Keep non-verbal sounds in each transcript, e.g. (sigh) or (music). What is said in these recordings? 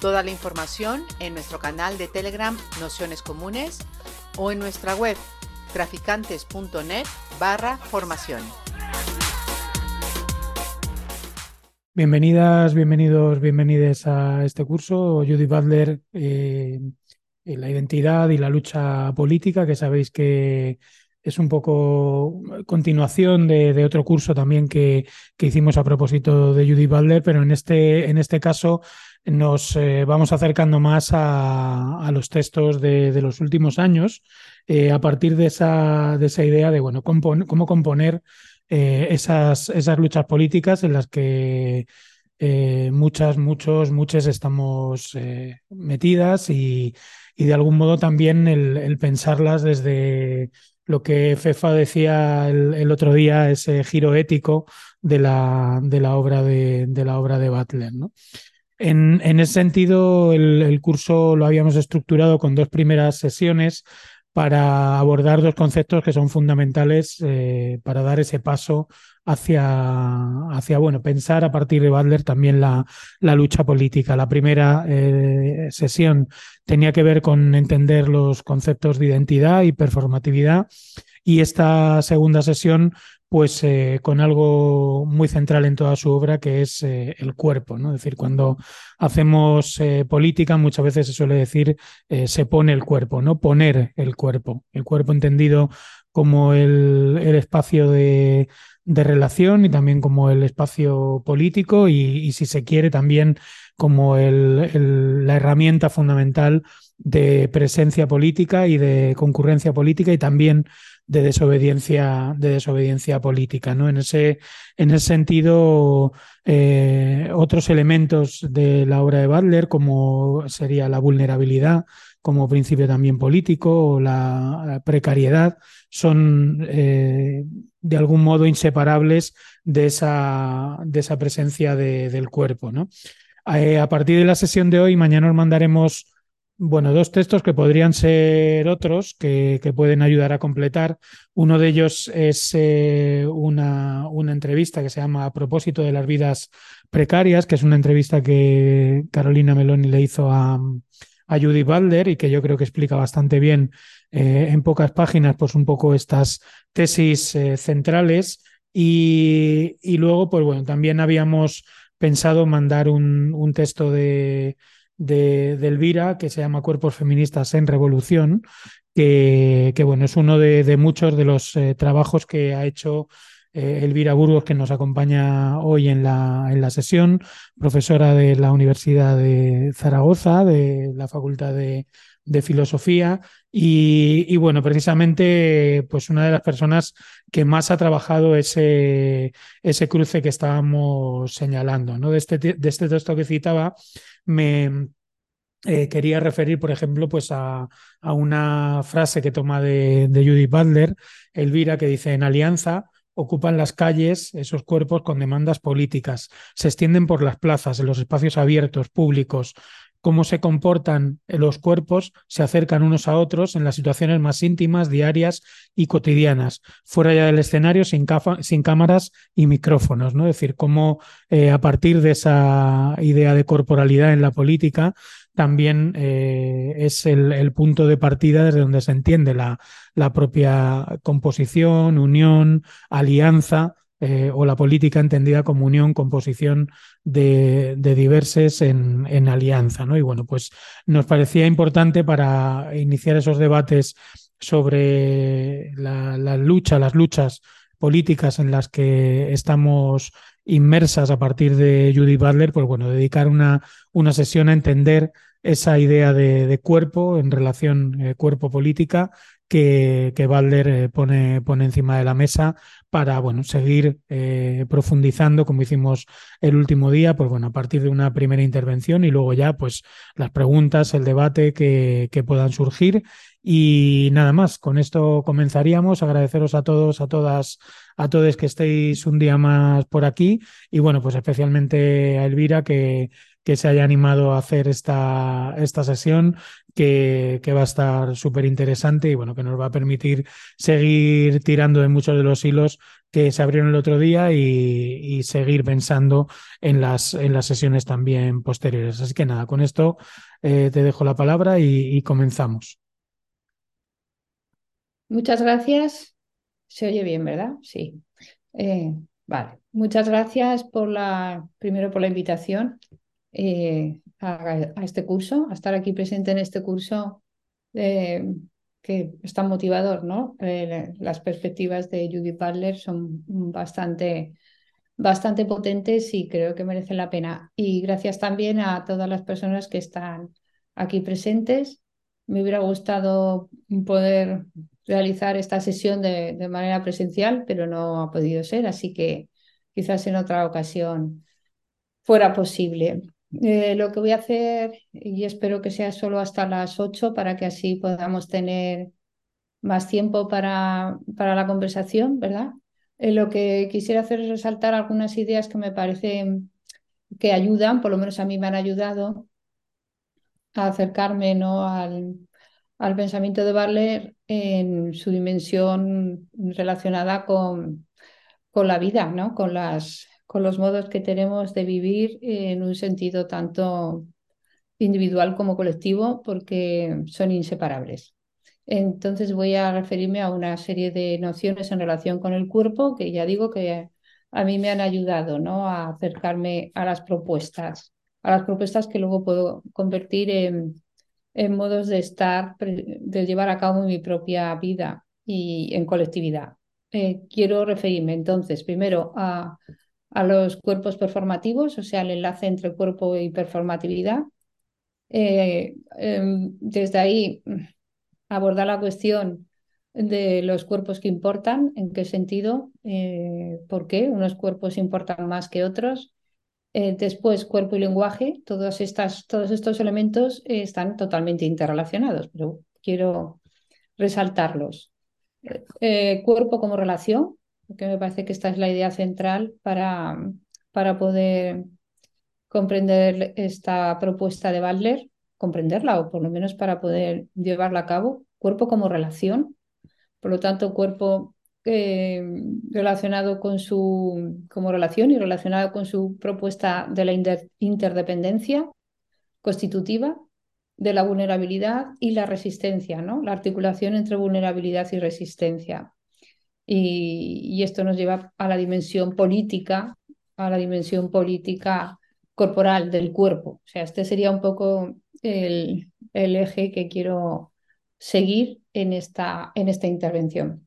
Toda la información en nuestro canal de Telegram Nociones Comunes o en nuestra web traficantes.net barra formación. Bienvenidas, bienvenidos, bienvenides a este curso. Judy Butler, eh, la identidad y la lucha política, que sabéis que es un poco continuación de, de otro curso también que, que, hicimos a propósito de Judy Butler, pero en este, en este caso nos eh, vamos acercando más a, los textos de, los últimos años eh, a partir de esa, de esa idea de bueno, cómo componer eh, esas, esas luchas políticas en las que muchas, muchos, muchas estamos metidas y, y, de algún modo también el, el, pensarlas desde lo que Fefa decía el, el, otro día, ese giro ético de la, de la obra de, de la obra de Butler. ¿no? En, ese sentido, el, curso lo habíamos estructurado con dos primeras sesiones para abordar dos conceptos que son fundamentales eh, para dar ese paso hacia, hacia, bueno, pensar a partir de Butler también la, la lucha política. La primera eh, sesión tenía que ver con entender los conceptos de identidad y performatividad y esta segunda sesión pues eh, con algo muy central en toda su obra, que es eh, el cuerpo. ¿no? Es decir, cuando hacemos eh, política, muchas veces se suele decir se pone el cuerpo, ¿no? Poner el cuerpo. El cuerpo entendido como el, espacio de, relación y también como el espacio político y, si se quiere también como la herramienta fundamental de presencia política y de concurrencia política y también de desobediencia, de desobediencia política. ¿no? En, ese, en ese sentido, eh, otros elementos de la obra de Butler, como sería la vulnerabilidad como principio también político o la precariedad, son eh, de algún modo inseparables de esa, de esa presencia de, del cuerpo. ¿no? Eh, a partir de la sesión de hoy, mañana os mandaremos bueno, dos textos que podrían ser otros que, pueden ayudar a completar. Uno de ellos es eh, una, entrevista que se llama A propósito de las vidas precarias, que es una entrevista que Carolina Meloni le hizo a, Judy Balder y que yo creo que explica bastante bien eh, en pocas páginas pues un poco estas tesis eh, centrales. Y, luego, pues bueno, también habíamos pensado mandar un texto de de, Elvira, que se llama Cuerpos Feministas en Revolución, que, que bueno, es uno de, de muchos de los eh, trabajos que ha hecho eh, Elvira Burgos, que nos acompaña hoy en la, en la sesión, profesora de la Universidad de Zaragoza, de la Facultad de, de Filosofía, y, y, bueno, precisamente, pues una de las personas que más ha trabajado ese, ese cruce que estábamos señalando, ¿no? De este, de este texto que citaba, me eh, quería referir, por ejemplo, pues a, una frase que toma de, de Judy Butler, Elvira, que dice, en alianza ocupan las calles esos cuerpos con demandas políticas, se extienden por las plazas, en los espacios abiertos, públicos, cómo se comportan los cuerpos, se acercan unos a otros en las situaciones más íntimas, diarias y cotidianas, fuera ya del escenario, sin, cámaras y micrófonos. ¿no? Es decir, cómo eh, a partir de esa idea de corporalidad en la política, también eh, es el, punto de partida desde donde se entiende la propia composición, unión, alianza eh, o la política entendida como unión, composición de, de diverses en, en, alianza. ¿no? Y bueno, pues nos parecía importante para iniciar esos debates sobre la, lucha, las luchas políticas en las que estamos inmersas a partir de Judy Butler, pues bueno, dedicar una, una sesión a entender esa idea de, cuerpo en relación eh, cuerpo-política que, que Butler eh, pone, pone encima de la mesa para bueno, seguir eh, profundizando, como hicimos el último día, pues bueno, a partir de una primera intervención y luego ya pues las preguntas, el debate que, que puedan surgir. Y nada más, con esto comenzaríamos. Agradeceros a todos, a todas, a todos que estéis un día más por aquí. Y bueno, pues especialmente a Elvira, que, que se haya animado a hacer esta, esta sesión, que, que va a estar súper interesante y bueno, que nos va a permitir seguir tirando de muchos de los hilos que se abrieron el otro día y, seguir pensando en las, en las sesiones también posteriores. Así que nada, con esto eh, te dejo la palabra y, comenzamos. Muchas gracias. Se oye bien, ¿verdad? Sí. Eh, vale. Muchas gracias por la, primero por la invitación eh, a, este curso, a estar aquí presente en este curso eh, que es tan motivador, ¿no? Eh, las perspectivas de Judith Butler son bastante, bastante potentes y creo que merecen la pena. Y gracias también a todas las personas que están aquí presentes. Me hubiera gustado poder realizar esta sesión de, de manera presencial, pero no ha podido ser, así que quizás en otra ocasión fuera posible. Eh, lo que voy a hacer, y espero que sea solo hasta las 8 para que así podamos tener más tiempo para, para la conversación, ¿verdad? Eh, lo que quisiera hacer es resaltar algunas ideas que me parecen que ayudan, por lo menos a mí me han ayudado a acercarme ¿no? al, al pensamiento de Barler en su dimensión relacionada con, con la vida, ¿no? con las con los modos que tenemos de vivir en un sentido tanto individual como colectivo, porque son inseparables. Entonces voy a referirme a una serie de nociones en relación con el cuerpo que ya digo que a mí me han ayudado ¿no? a acercarme a las propuestas, a las propuestas que luego puedo convertir en, modos de estar, de llevar a cabo mi propia vida y en colectividad. Eh, quiero referirme entonces primero a a los cuerpos performativos, o sea, el enlace entre cuerpo y performatividad. Eh, em, desde ahí abordar la cuestión de los cuerpos que importan, en qué sentido, eh, por qué unos cuerpos importan más que otros. Eh, después, cuerpo y lenguaje, todos estos elementos están totalmente interrelacionados, pero quiero resaltarlos. cuerpo como relación, que me parece que esta es la idea central para, para poder comprender esta propuesta de Butler, comprenderla o por lo menos para poder llevarla a cabo, cuerpo como relación, por lo tanto cuerpo eh, relacionado con su como relación y relacionado con su propuesta de la interdependencia constitutiva, de la vulnerabilidad y la resistencia, ¿no? La articulación entre vulnerabilidad y resistencia. Y, esto nos lleva a la dimensión política, a la dimensión política corporal del cuerpo. O sea, este sería un poco el, el eje que quiero seguir en esta, en esta intervención.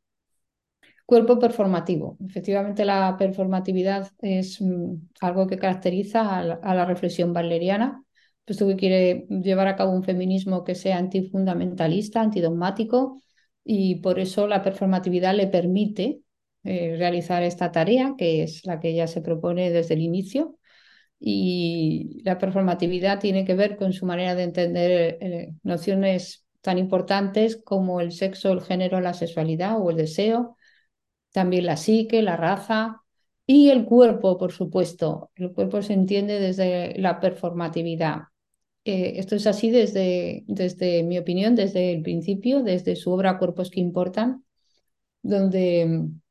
Cuerpo performativo. Efectivamente, la performatividad es mm, algo que caracteriza a la, a la reflexión valeriana, puesto que quiere llevar a cabo un feminismo que sea antifundamentalista, antidogmático, y por eso la performatividad le permite eh, realizar esta tarea, que es la que ella se propone desde el inicio. Y la performatividad tiene que ver con su manera de entender eh, nociones tan importantes como el sexo, el género, la sexualidad o el deseo, también la psique, la raza y el cuerpo, por supuesto. El cuerpo se entiende desde la performatividad. Eh, esto es así desde, desde mi opinión, desde el principio, desde su obra Cuerpos que Importan, donde mm,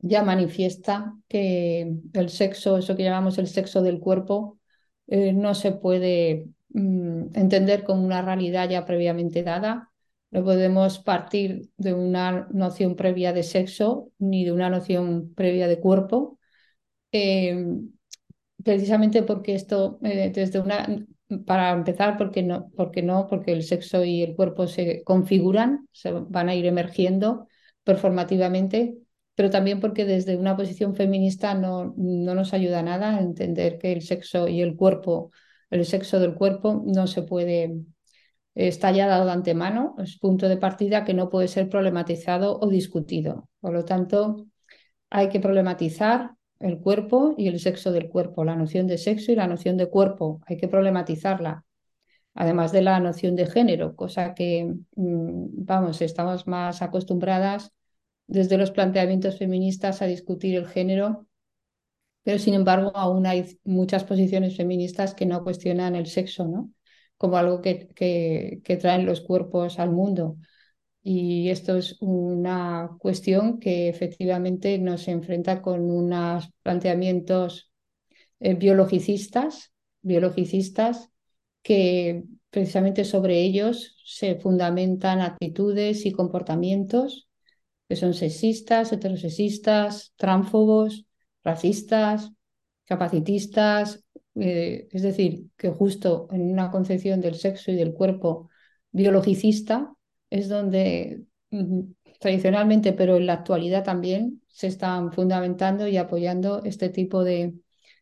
ya manifiesta que el sexo, eso que llamamos el sexo del cuerpo, eh, no se puede mm, entender como una realidad ya previamente dada. No podemos partir de una noción previa de sexo ni de una noción previa de cuerpo. Eh, precisamente porque esto, desde una para empezar, porque no, porque no, porque el sexo y el cuerpo se configuran, se van a ir emergiendo performativamente pero también porque desde una posición feminista no, no nos ayuda nada a entender que el sexo y el cuerpo, el sexo del cuerpo no se puede, está ya dado de antemano, es punto de partida que no puede ser problematizado o discutido. Por lo tanto, hay que problematizar el cuerpo y el sexo del cuerpo, la noción de sexo y la noción de cuerpo, hay que problematizarla, además de la noción de género, cosa que, mm, vamos, estamos más acostumbradas desde los planteamientos feministas a discutir el género, pero sin embargo aún hay muchas posiciones feministas que no cuestionan el sexo, ¿no? Como algo que, que, traen los cuerpos al mundo. Y esto es una cuestión que efectivamente nos enfrenta con unos planteamientos eh, biologicistas, biologicistas que precisamente sobre ellos se fundamentan actitudes y comportamientos que son sexistas, heterosexistas, tránfobos, racistas, capacitistas, eh, es decir, que justo en una concepción del sexo y del cuerpo biologicista es donde mm, tradicionalmente, pero en la actualidad también, se están fundamentando y apoyando este tipo de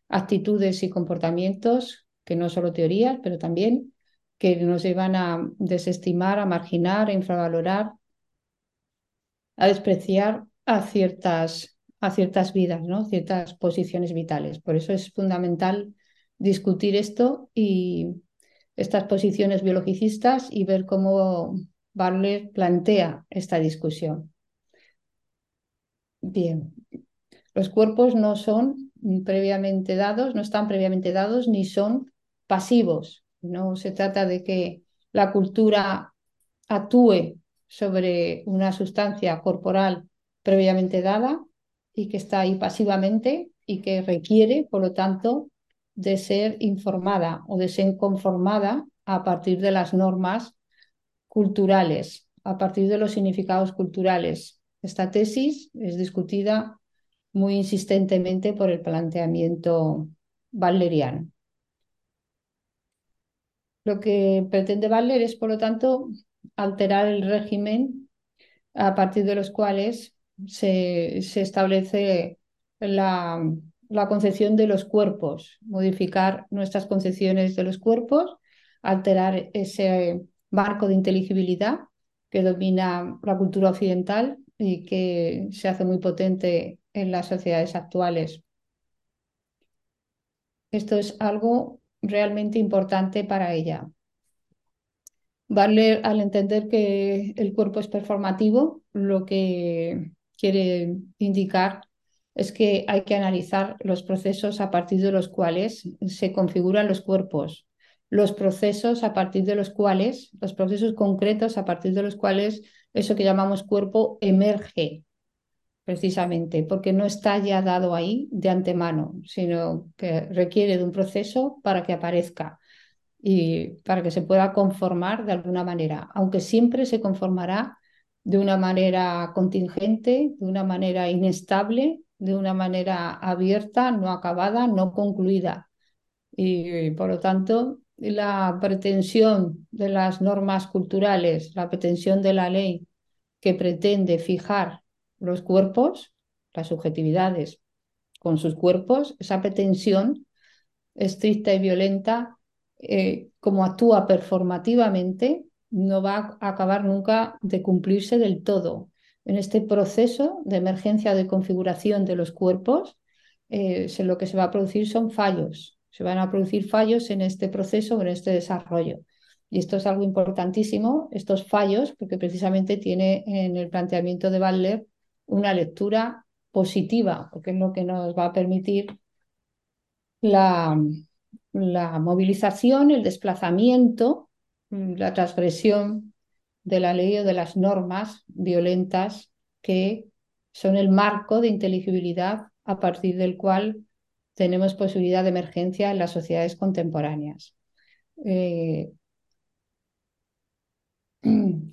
actitudes y comportamientos, que no solo teorías, pero también que nos llevan a desestimar, a marginar, a infravalorar a despreciar a ciertas, a ciertas vidas, ¿no? ciertas posiciones vitales. Por eso es fundamental discutir esto y estas posiciones biologicistas y ver cómo Barler plantea esta discusión. Bien, los cuerpos no son previamente dados, no están previamente dados ni son pasivos. No se trata de que la cultura actúe sobre una sustancia corporal previamente dada y que está ahí pasivamente y que requiere, por lo tanto, de ser informada o de ser conformada a partir de las normas culturales, a partir de los significados culturales. Esta tesis es discutida muy insistentemente por el planteamiento balleriano. Lo que pretende Butler es, por lo tanto, alterar el régimen a partir de los cuales se, establece la, la, concepción de los cuerpos, modificar nuestras concepciones de los cuerpos, alterar ese marco de inteligibilidad que domina la cultura occidental y que se hace muy potente en las sociedades actuales. Esto es algo realmente importante para ella. Barler, al entender que el cuerpo es performativo, lo que quiere indicar es que hay que analizar los procesos a partir de los cuales se configuran los cuerpos, los procesos a partir de los cuales, los procesos concretos a partir de los cuales eso que llamamos cuerpo emerge, precisamente, porque no está ya dado ahí de antemano, sino que requiere de un proceso para que aparezca y para que se pueda conformar de alguna manera, aunque siempre se conformará de una manera contingente, de una manera inestable, de una manera abierta, no acabada, no concluida. Y por lo tanto, la pretensión de las normas culturales, la pretensión de la ley que pretende fijar los cuerpos, las subjetividades con sus cuerpos, esa pretensión estricta y violenta eh, como actúa performativamente, no va a acabar nunca de cumplirse del todo. En este proceso de emergencia de configuración de los cuerpos, eh, lo que se va a producir son fallos. Se van a producir fallos en este proceso, en este desarrollo. Y esto es algo importantísimo, estos fallos, porque precisamente tiene en el planteamiento de Butler una lectura positiva, porque es lo que nos va a permitir la, la movilización, el desplazamiento, mm, la transgresión de la ley o de las normas violentas que son el marco de inteligibilidad a partir del cual tenemos posibilidad de emergencia en las sociedades contemporáneas. Eh, (clears throat) en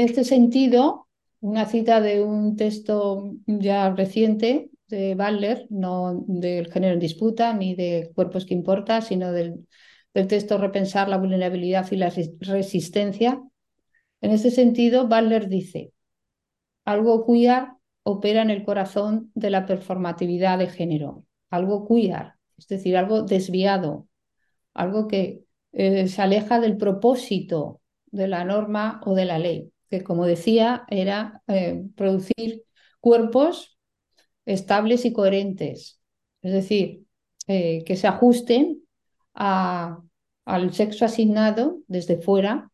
este sentido, una cita de un texto ya reciente de Butler, no del género en disputa ni de cuerpos que importa, sino del, texto Repensar la vulnerabilidad y la resistencia. En ese sentido, Butler dice, algo queer opera en el corazón de la performatividad de género, algo queer, es decir, algo desviado, algo que eh, se aleja del propósito de la norma o de la ley, que como decía era eh, producir cuerpos estables y coherentes, es decir, eh, que se ajusten al sexo asignado desde fuera,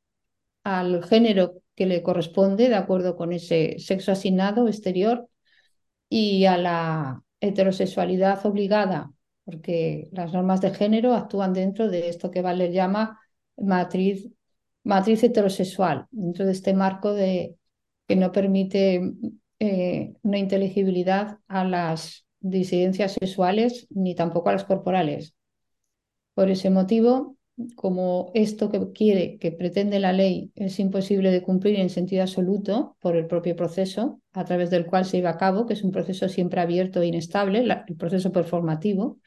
al género que le corresponde de acuerdo con ese sexo asignado exterior y a la heterosexualidad obligada, porque las normas de género actúan dentro de esto que Valer llama matriz, matriz heterosexual, dentro de este marco de, que no permite eh, una inteligibilidad a las disidencias sexuales ni tampoco a las corporales. Por ese motivo, como esto que quiere, que pretende la ley, es imposible de cumplir en sentido absoluto por el propio proceso a través del cual se lleva a cabo, que es un proceso siempre abierto e inestable, el proceso performativo.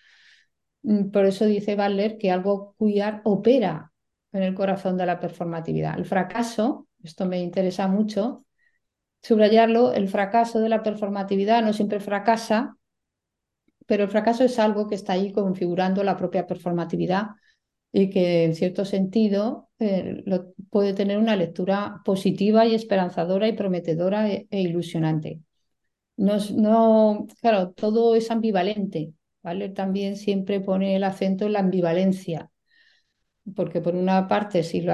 Mm, por eso dice Butler que algo queer opera en el corazón de la performatividad. El fracaso, esto me interesa mucho, subrayarlo, el fracaso de la performatividad no siempre fracasa, pero el fracaso es algo que está ahí configurando la propia performatividad y que en cierto sentido eh, puede tener una lectura positiva y esperanzadora y prometedora e, e ilusionante. No, no, claro, todo es ambivalente, ¿vale? También siempre pone el acento en la ambivalencia, porque por una parte, si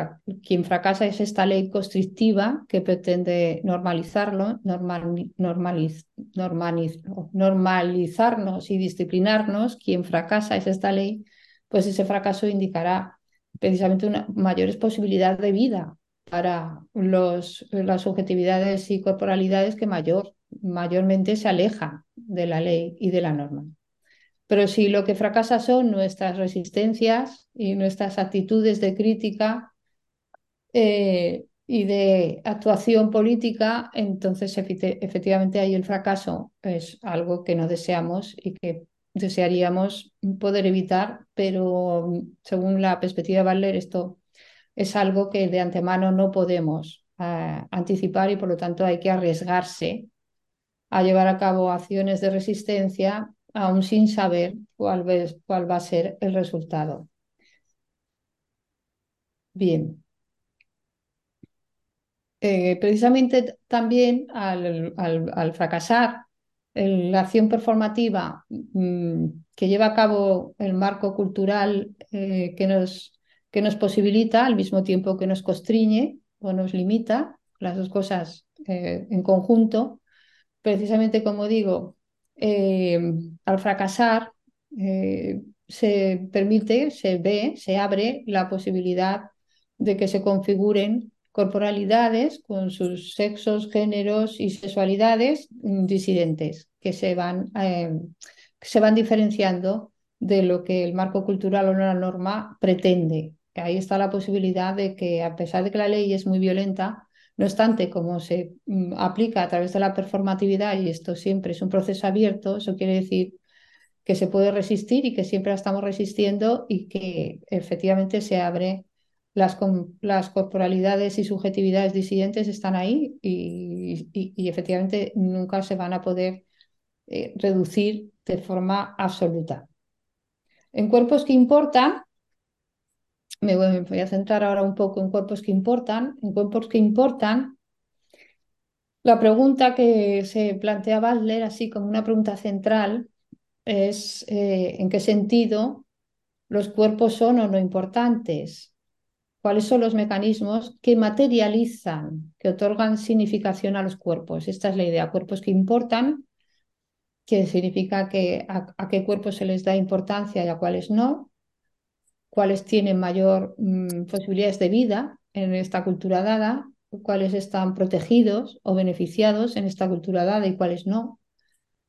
quien fracasa es esta ley constrictiva que pretende normalizarlo, normal, normaliz, normalizarnos y disciplinarnos, quien fracasa es esta ley pues ese fracaso indicará precisamente una mayores posibilidades de vida para los, las subjetividades y corporalidades que mayor, mayormente se alejan de la ley y de la norma. Pero si lo que fracasa son nuestras resistencias y nuestras actitudes de crítica eh, y de actuación política, entonces efectivamente ahí el fracaso es algo que no deseamos y que desearíamos poder evitar, pero según la perspectiva de Butler, esto es algo que de antemano no podemos eh, anticipar y por lo tanto hay que arriesgarse a llevar a cabo acciones de resistencia aún sin saber cuál, cuál va a ser el resultado. Bien. Eh, precisamente también al fracasar la acción performativa mm, que lleva a cabo el marco cultural eh, que, nos, que nos posibilita al mismo tiempo que nos constriñe o nos limita, las dos cosas eh, en conjunto, precisamente como digo, eh, al fracasar se permite, se ve, se abre la posibilidad de que se configuren corporalidades con sus sexos, géneros y sexualidades disidentes que se van, eh, se van diferenciando de lo que el marco cultural o la norma pretende. Ahí está la posibilidad de que, a pesar de que la ley es muy violenta, no obstante, como se mm, aplica a través de la performatividad, y esto siempre es un proceso abierto, eso quiere decir que se puede resistir y que siempre la estamos resistiendo y que efectivamente se abre las, las corporalidades y subjetividades disidentes están ahí y, efectivamente nunca se van a poder eh, reducir de forma absoluta. En cuerpos que importan, me voy, me voy, a centrar ahora un poco en cuerpos que importan. En cuerpos que importan, la pregunta que se plantea Butler, así como una pregunta central, es eh, en qué sentido los cuerpos son o no importantes cuáles son los mecanismos que materializan, que otorgan significación a los cuerpos. Esta es la idea, cuerpos que importan, que significa que a, qué cuerpos se les da importancia y a cuáles no, cuáles tienen mayor mm, posibilidades de vida en esta cultura dada, cuáles están protegidos o beneficiados en esta cultura dada y cuáles no,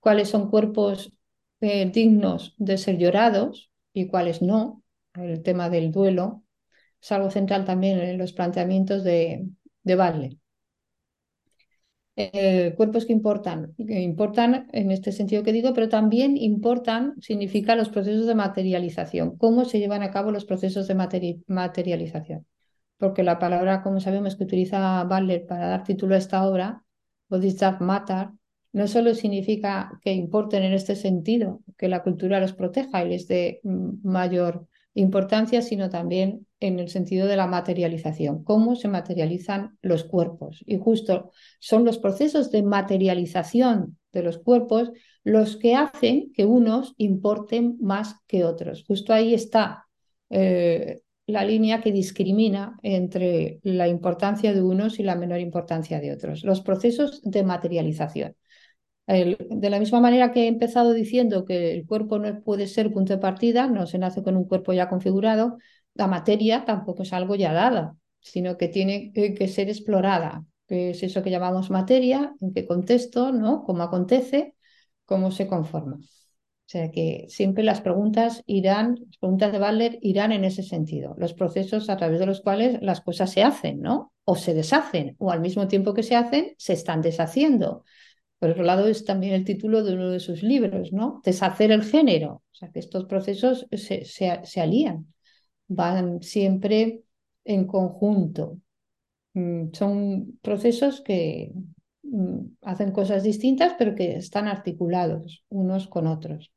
cuáles son cuerpos eh, dignos de ser llorados y cuáles no, el tema del duelo, es algo central también en los planteamientos de, de eh, cuerpos que importan, importan en este sentido que digo, pero también importan, significa los procesos de materialización, cómo se llevan a cabo los procesos de materialización. Porque la palabra, como sabemos, que utiliza Butler para dar título a esta obra, that matter, no solo significa que importen en este sentido, que la cultura los proteja y les dé mm, mayor importancia, sino también en el sentido de la materialización, cómo se materializan los cuerpos. Y justo son los procesos de materialización de los cuerpos los que hacen que unos importen más que otros. Justo ahí está eh, la línea que discrimina entre la importancia de unos y la menor importancia de otros, los procesos de materialización. de la misma manera que he empezado diciendo que el cuerpo no puede ser punto de partida, no se nace con un cuerpo ya configurado, la materia tampoco es algo ya dada, sino que tiene que ser explorada. ¿Qué es eso que llamamos materia? ¿En qué contexto? ¿no? ¿Cómo acontece? ¿Cómo se conforma? O sea que siempre las preguntas irán, las preguntas de Butler irán en ese sentido, los procesos a través de los cuales las cosas se hacen, ¿no? O se deshacen, o al mismo tiempo que se hacen, se están deshaciendo. Por otro lado, es también el título de uno de sus libros, ¿no? Deshacer el género. O sea que estos procesos se, se alían, van siempre en conjunto. Mm, son procesos que mm, hacen cosas distintas, pero que están articulados unos con otros.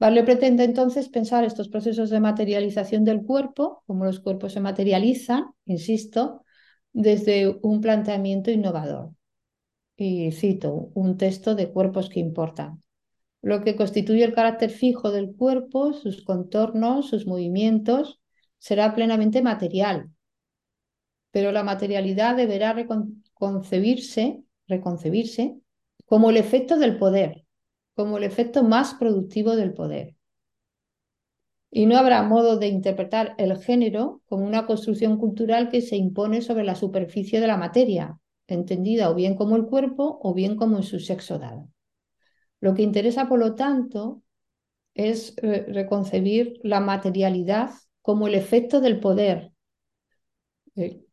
Vale pretende entonces pensar estos procesos de materialización del cuerpo, como los cuerpos se materializan, insisto, desde un planteamiento innovador. Y cito un texto de cuerpos que importan. Lo que constituye el carácter fijo del cuerpo, sus contornos, sus movimientos, será plenamente material. Pero la materialidad deberá reconcebirse, como el efecto del poder, como el efecto más productivo del poder. Y no habrá modo de interpretar el género como una construcción cultural que se impone sobre la superficie de la materia, entendida o bien como el cuerpo o bien como en su sexo dado. Lo que interesa, por lo tanto, es reconcebir la materialidad como el efecto del poder. Eh,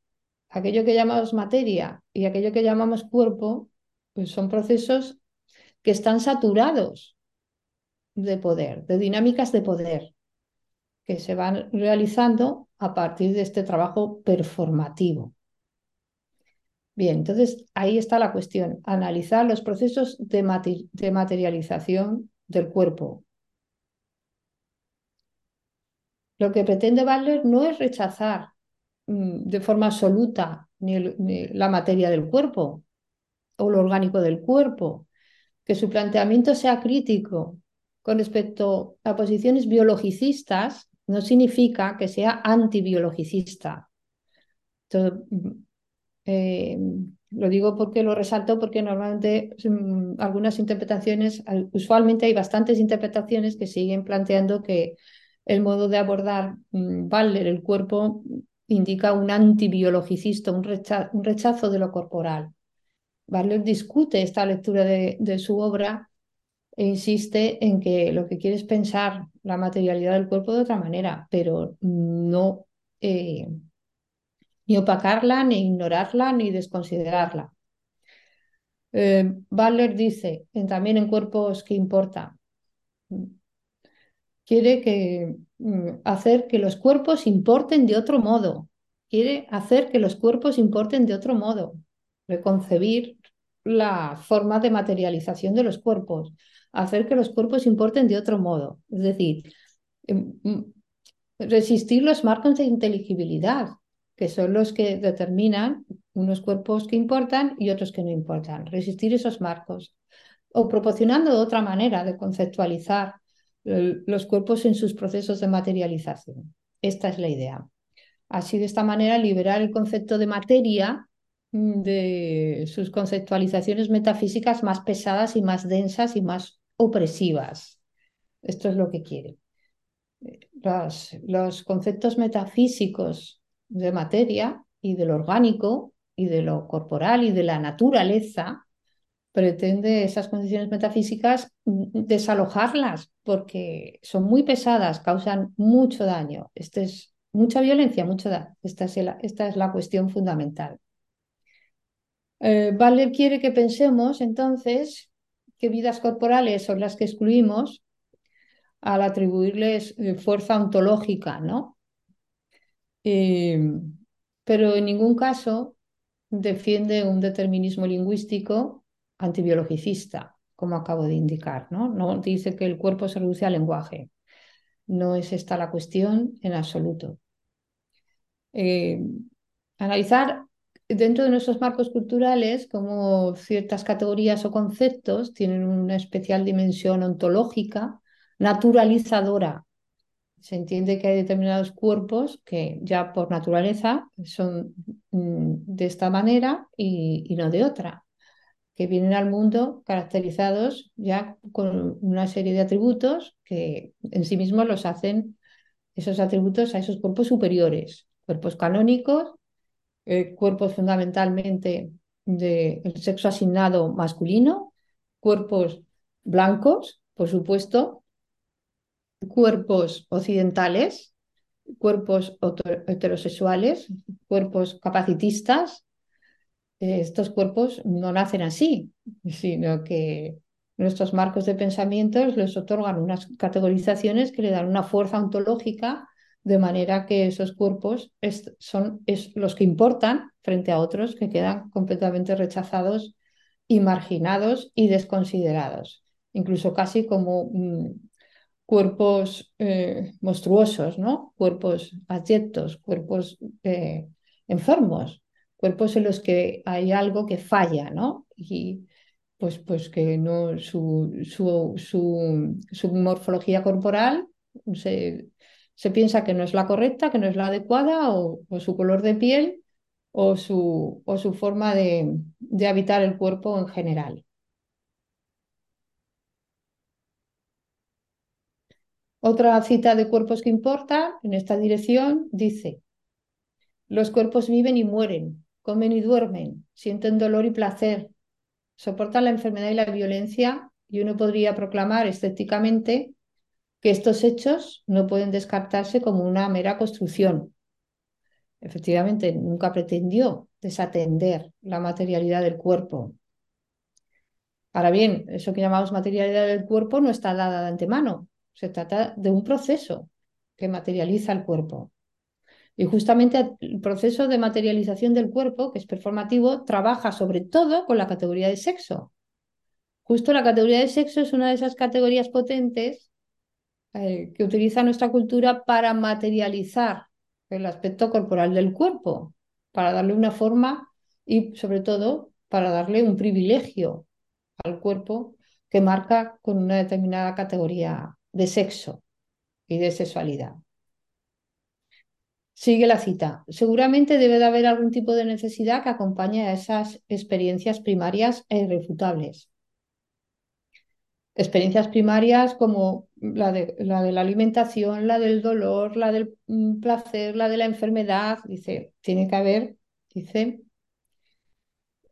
aquello que llamamos materia y aquello que llamamos cuerpo pues son procesos que están saturados de poder, de dinámicas de poder, que se van realizando a partir de este trabajo performativo. Bien, entonces ahí está la cuestión, analizar los procesos de, materialización del cuerpo. Lo que pretende Butler no es rechazar mm, de forma absoluta ni la materia del cuerpo o lo orgánico del cuerpo, que su planteamiento sea crítico con respecto a posiciones biologicistas no significa que sea antibiologicista. Eh, lo digo porque lo resalto porque normalmente mm, algunas interpretaciones, usualmente hay bastantes interpretaciones que siguen planteando que el modo de abordar um, el cuerpo indica un antibiologicista, un, un rechazo de lo corporal. Butler discute esta lectura de, su obra e insiste en que lo que quiere es pensar la materialidad del cuerpo de otra manera, pero no eh, ni opacarla, ni ignorarla, ni desconsiderarla. Eh, dice también en Cuerpos que importa, quiere que, mm, hacer que los cuerpos importen de otro modo, quiere hacer que los cuerpos importen de otro modo. Reconcebir la forma de materialización de los cuerpos, hacer que los cuerpos importen de otro modo, es decir, em, mm, resistir los marcos de inteligibilidad, que son los que determinan unos cuerpos que importan y otros que no importan, resistir esos marcos, o proporcionando otra manera de conceptualizar los cuerpos en sus procesos de materialización. Esta es la idea. Así, de esta manera, liberar el concepto de materia Mm, de sus conceptualizaciones metafísicas más pesadas y más densas y más opresivas. Esto es lo que quiere. Los, los conceptos metafísicos de materia y de lo orgánico y de lo corporal y de la naturaleza pretende esas condiciones metafísicas mm, desalojarlas porque son muy pesadas, causan mucho daño. Este es mucha violencia, mucho daño. Esta es, esta es la cuestión fundamental. Eh, quiere que pensemos entonces qué vidas corporales son las que excluimos al atribuirles eh, fuerza ontológica, ¿no? Eh, pero en ningún caso defiende un determinismo lingüístico antibiologicista, como acabo de indicar. ¿no? no dice que el cuerpo se reduce al lenguaje. No es esta la cuestión en absoluto. Eh, analizar dentro de nuestros marcos culturales cómo ciertas categorías o conceptos tienen una especial dimensión ontológica, naturalizadora. Se entiende que hay determinados cuerpos que ya por naturaleza son mm, de esta manera y, no de otra, que vienen al mundo caracterizados ya con una serie de atributos que en sí mismos los hacen esos atributos a esos cuerpos superiores, cuerpos canónicos eh, cuerpos fundamentalmente del sexo asignado masculino, cuerpos blancos, por supuesto, cuerpos occidentales, cuerpos heterosexuales, cuerpos capacitistas. Eh, estos cuerpos no nacen así, sino que nuestros marcos de pensamiento les otorgan unas categorizaciones que le dan una fuerza ontológica de manera que esos cuerpos son los que importan frente a otros que quedan completamente rechazados y marginados y desconsiderados, incluso casi como mm, cuerpos eh, monstruosos, ¿no? cuerpos adyectos, cuerpos eh, enfermos, cuerpos en los que hay algo que falla, ¿no? Y pues, pues que no, su, su, su, su morfología corporal se, se piensa que no es la correcta, que no es la adecuada, o, su color de piel, o su, o su forma de, de habitar el cuerpo en general. Otra cita de cuerpos que importa en esta dirección dice, los cuerpos viven y mueren, comen y duermen, sienten dolor y placer, soportan la enfermedad y la violencia y uno podría proclamar estéticamente que estos hechos no pueden descartarse como una mera construcción. Efectivamente, nunca pretendió desatender la materialidad del cuerpo. Ahora bien, eso que llamamos materialidad del cuerpo no está dada de antemano. Se trata de un proceso que materializa el cuerpo. Y justamente el proceso de materialización del cuerpo, que es performativo, trabaja sobre todo con la categoría de sexo. Justo la categoría de sexo es una de esas categorías potentes eh, que utiliza nuestra cultura para materializar el aspecto corporal del cuerpo, para darle una forma y sobre todo para darle un privilegio al cuerpo que marca con una determinada categoría de sexo y de sexualidad. Sigue la cita. Seguramente debe de haber algún tipo de necesidad que acompañe a esas experiencias primarias e irrefutables experiencias primarias como la de, la alimentación, la del dolor, la del mm, placer, la de la enfermedad. Dice, tiene que haber, dice,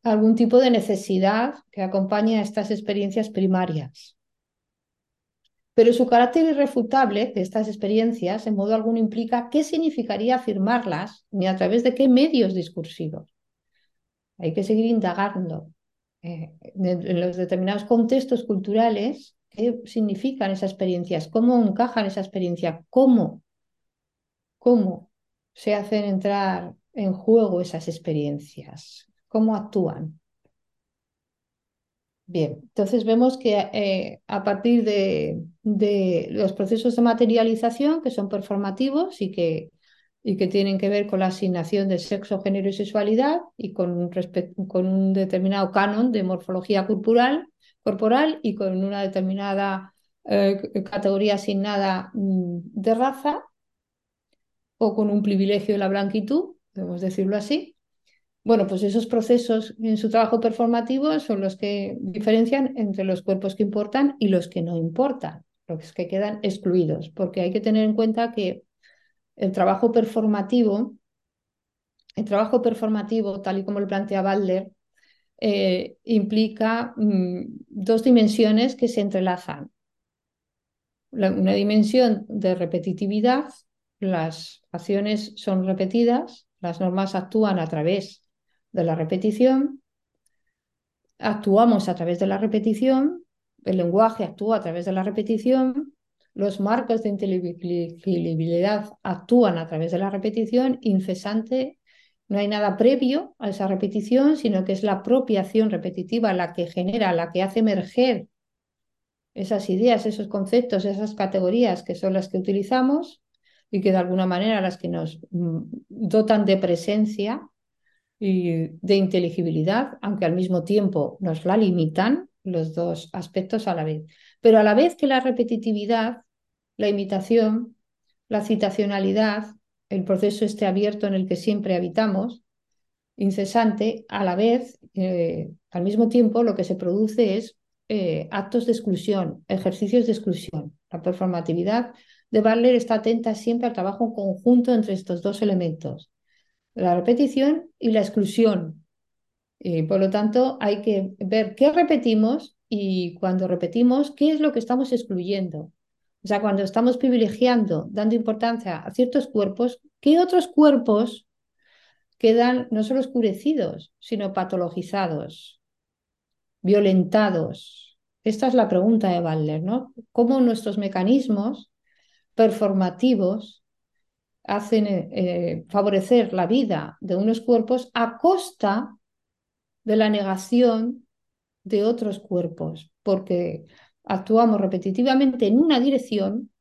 algún tipo de necesidad que acompañe a estas experiencias primarias. Pero su carácter irrefutable de estas experiencias, en modo alguno, implica qué significaría afirmarlas ni a través de qué medios discursivos. Hay que seguir indagando. Eh, en los determinados contextos culturales, qué significan esas experiencias, cómo encajan esa experiencia, cómo, cómo se hacen entrar en juego esas experiencias, cómo actúan. Bien, entonces vemos que eh, a partir de, de, los procesos de materialización, que son performativos y que y que tienen que ver con la asignación de sexo, género y sexualidad y con un, con un determinado canon de morfología corporal, corporal y con una determinada eh, categoría asignada mm, de raza o con un privilegio de la blanquitud, podemos decirlo así. Bueno, pues esos procesos en su trabajo performativo son los que diferencian entre los cuerpos que importan y los que no importan, los que quedan excluidos, porque hay que tener en cuenta que el trabajo performativo, el trabajo performativo, tal y como lo plantea Balder, eh, implica mm, dos dimensiones que se entrelazan. una dimensión de repetitividad, las acciones son repetidas, las normas actúan a través de la repetición, actuamos a través de la repetición, el lenguaje actúa a través de la repetición los marcos de inteligibilidad actúan a través de la repetición incesante No hay nada previo a esa repetición, sino que es la propia acción repetitiva la que genera, la que hace emerger esas ideas, esos conceptos, esas categorías que son las que utilizamos y que de alguna manera las que nos mm, dotan de presencia y de inteligibilidad, aunque al mismo tiempo nos la limitan los dos aspectos a la vez. Pero a la vez que la repetitividad, la imitación, la citacionalidad, el proceso este abierto en el que siempre habitamos, incesante, a la vez, eh, al mismo tiempo, lo que se produce es eh, actos de exclusión, ejercicios de exclusión. La performatividad de Barler está atenta siempre al trabajo conjunto entre estos dos elementos, la repetición y la exclusión. Y por lo tanto, hay que ver qué repetimos y cuando repetimos, qué es lo que estamos excluyendo. O sea, cuando estamos privilegiando, dando importancia a ciertos cuerpos, ¿qué otros cuerpos quedan no solo oscurecidos, sino patologizados, violentados? Esta es la pregunta de Butler, ¿no? ¿Cómo nuestros mecanismos performativos hacen eh, favorecer la vida de unos cuerpos a costa de la negación de otros cuerpos? Porque actuamos repetitivamente en una dirección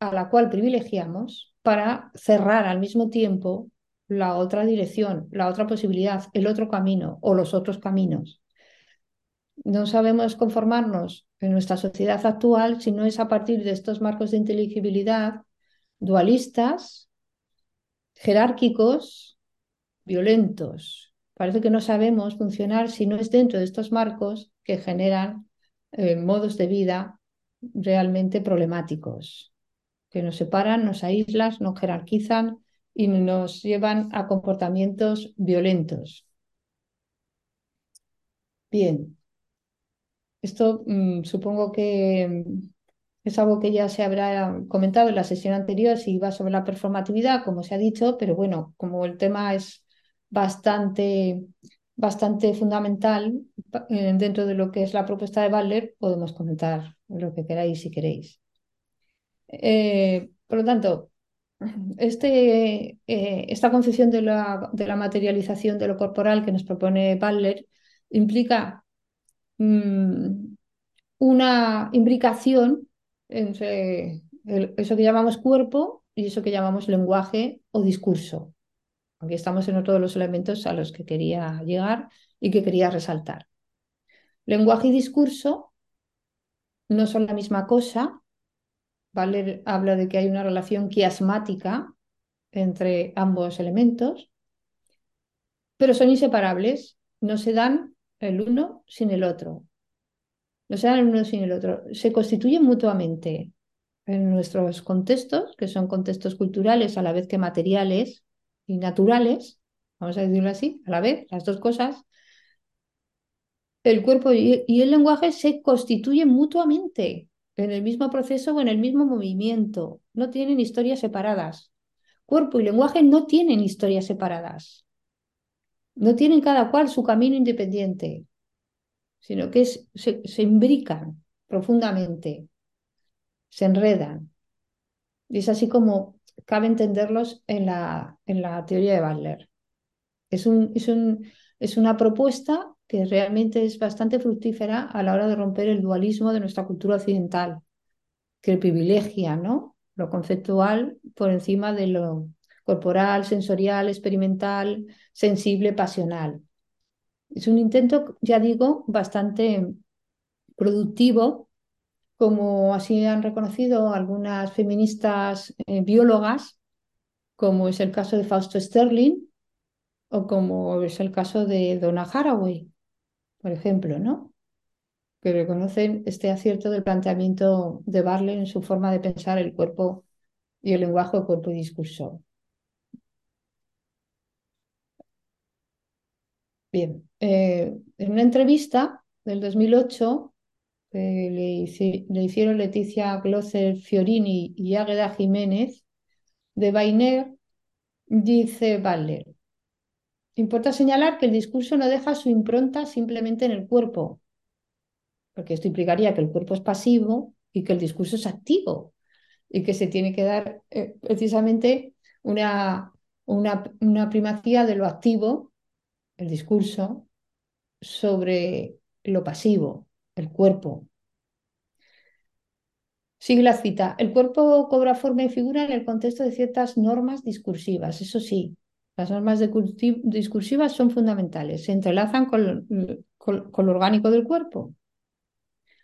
a la cual privilegiamos para cerrar al mismo tiempo la otra dirección, la otra posibilidad, el otro camino o los otros caminos. No sabemos conformarnos en nuestra sociedad actual si no es a partir de estos marcos de inteligibilidad dualistas, jerárquicos, violentos. Parece que no sabemos funcionar si no es dentro de estos marcos que generan eh, modos de vida realmente problemáticos, que nos separan, nos aíslan, nos jerarquizan y nos llevan a comportamientos violentos. Bien, esto mm, supongo que mm, es algo que ya se habrá comentado en la sesión anterior si va sobre la performatividad, como se ha dicho, pero bueno, como el tema es bastante bastante fundamental eh, dentro de lo que es la propuesta de Butler, podemos comentar lo que queráis si queréis. Eh, por lo tanto, este, eh, esta concepción de la, de la, materialización de lo corporal que nos propone Butler implica mm, una imbricación entre eso que llamamos cuerpo y eso que llamamos lenguaje o discurso. Aquí estamos en otro de los elementos a los que quería llegar y que quería resaltar. Lenguaje y discurso no son la misma cosa. Valer habla de que hay una relación quiasmática entre ambos elementos, pero son inseparables, no se dan el uno sin el otro. No se dan el uno sin el otro, se constituyen mutuamente en nuestros contextos, que son contextos culturales a la vez que materiales, y naturales, vamos a decirlo así, a la vez, las dos cosas, el cuerpo y el lenguaje se constituyen mutuamente en el mismo proceso o en el mismo movimiento. No tienen historias separadas. Cuerpo y lenguaje no tienen historias separadas. No tienen cada cual su camino independiente, sino que se, se imbrican profundamente, se enredan. Y es así como cabe entenderlos en la, en la teoría de Butler. Es, un, es, un, es una propuesta que realmente es bastante fructífera a la hora de romper el dualismo de nuestra cultura occidental, que privilegia ¿no? lo conceptual por encima de lo corporal, sensorial, experimental, sensible, pasional. Es un intento, ya digo, bastante productivo como así han reconocido algunas feministas eh, biólogas, como es el caso de Fausto Sterling o como es el caso de Donna Haraway, por ejemplo, ¿no? que reconocen este acierto del planteamiento de Barley en su forma de pensar el cuerpo y el lenguaje, cuerpo y discurso. Bien, eh, en una entrevista del 2008, le, hicieron Leticia Glosser Fiorini y Águeda Jiménez, de Bainer, dice Baller. Importa señalar que el discurso no deja su impronta simplemente en el cuerpo, porque esto implicaría que el cuerpo es pasivo y que el discurso es activo y que se tiene que dar eh, precisamente una, una, una primacía de lo activo, el discurso, sobre lo pasivo, el cuerpo. Sigue la cita. El cuerpo cobra forma y figura en el contexto de ciertas normas discursivas. Eso sí, las normas discursivas son fundamentales, se entrelazan con, con, lo orgánico del cuerpo.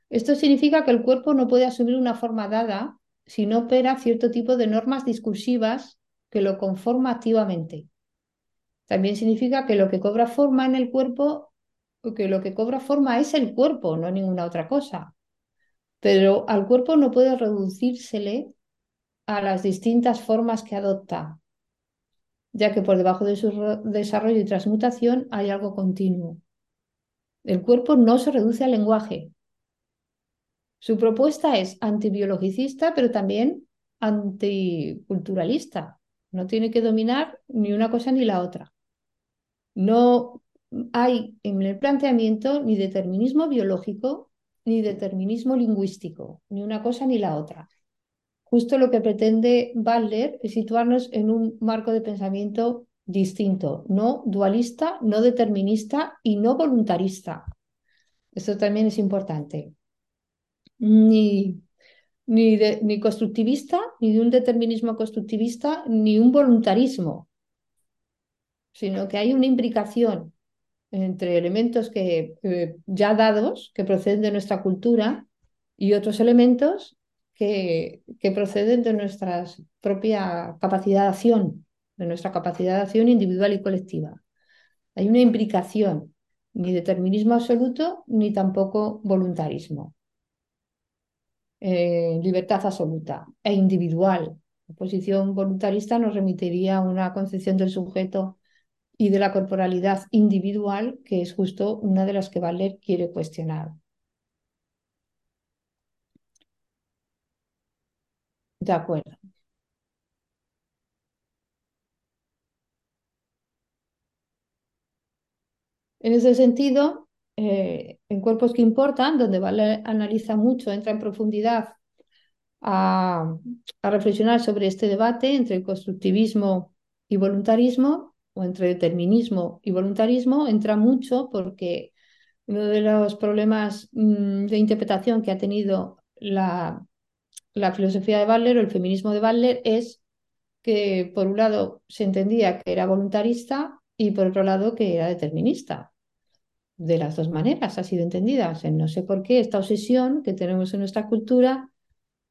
Esto significa que el cuerpo no puede asumir una forma dada si no opera cierto tipo de normas discursivas que lo conforma activamente. También significa que lo que cobra forma en el cuerpo, que lo que cobra forma es el cuerpo, no ninguna otra cosa. Pero al cuerpo no puede reducírsele a las distintas formas que adopta, ya que por debajo de su desarrollo y transmutación hay algo continuo. El cuerpo no se reduce al lenguaje. Su propuesta es antibiologicista, pero también anticulturalista. No tiene que dominar ni una cosa ni la otra. No hay en el planteamiento ni determinismo biológico ni determinismo lingüístico, ni una cosa ni la otra. Justo lo que pretende Butler es situarnos en un marco de pensamiento distinto, no dualista, no determinista y no voluntarista. Esto también es importante. Ni, ni, ni constructivista, ni de un determinismo constructivista, ni un voluntarismo, sino que hay una imbricación entre elementos que, ya dados, que proceden de nuestra cultura, y otros elementos que, que proceden de nuestra propia capacidad de acción, de nuestra capacidad de acción individual y colectiva. Hay una imbricación, ni determinismo absoluto, ni tampoco voluntarismo. Eh, libertad absoluta e individual. La posición voluntarista nos remitiría a una concepción del sujeto y de la corporalidad individual, que es justo una de las que Valer quiere cuestionar. De acuerdo. En ese sentido, eh, en Cuerpos que Importan, donde Valer analiza mucho, entra en profundidad a, a reflexionar sobre este debate entre el constructivismo y voluntarismo, o entre determinismo y voluntarismo entra mucho porque uno de los problemas mm, de interpretación que ha tenido la, la filosofía de Butler o el feminismo de Butler es que por un lado se entendía que era voluntarista y por otro lado que era determinista. De las dos maneras ha sido entendida. no sé por qué esta obsesión que tenemos en nuestra cultura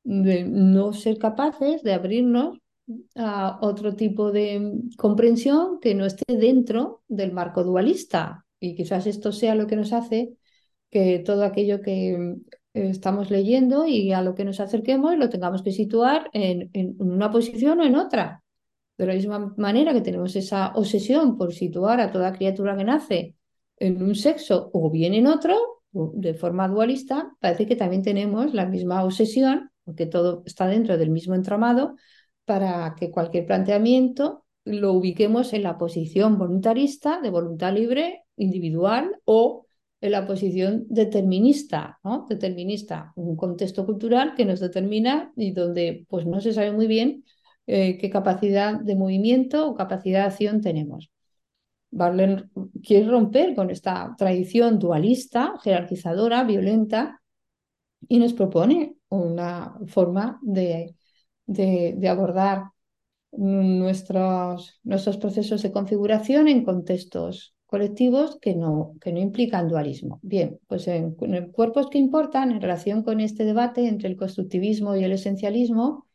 de no ser capaces de abrirnos a otro tipo de comprensión que no esté dentro del marco dualista. Y quizás esto sea lo que nos hace que todo aquello que eh, estamos leyendo y a lo que nos acerquemos lo tengamos que situar en, en una posición o en otra. De la misma manera que tenemos esa obsesión por situar a toda criatura que nace en un sexo o bien en otro, de forma dualista, parece que también tenemos la misma obsesión, porque todo está dentro del mismo entramado, para que cualquier planteamiento lo ubiquemos en la posición voluntarista, de voluntad libre, individual, o en la posición determinista, ¿no? Determinista, un contexto cultural que nos determina y donde pues no se sabe muy bien eh, qué capacidad de movimiento o capacidad de acción tenemos. Barlen quiere romper con esta tradición dualista, jerarquizadora, violenta, y nos propone una forma de de, abordar nuestros, nuestros procesos de configuración en contextos colectivos que no, que no implican dualismo. Bien, pues en, cuerpos que importan en relación con este debate entre el constructivismo y el esencialismo,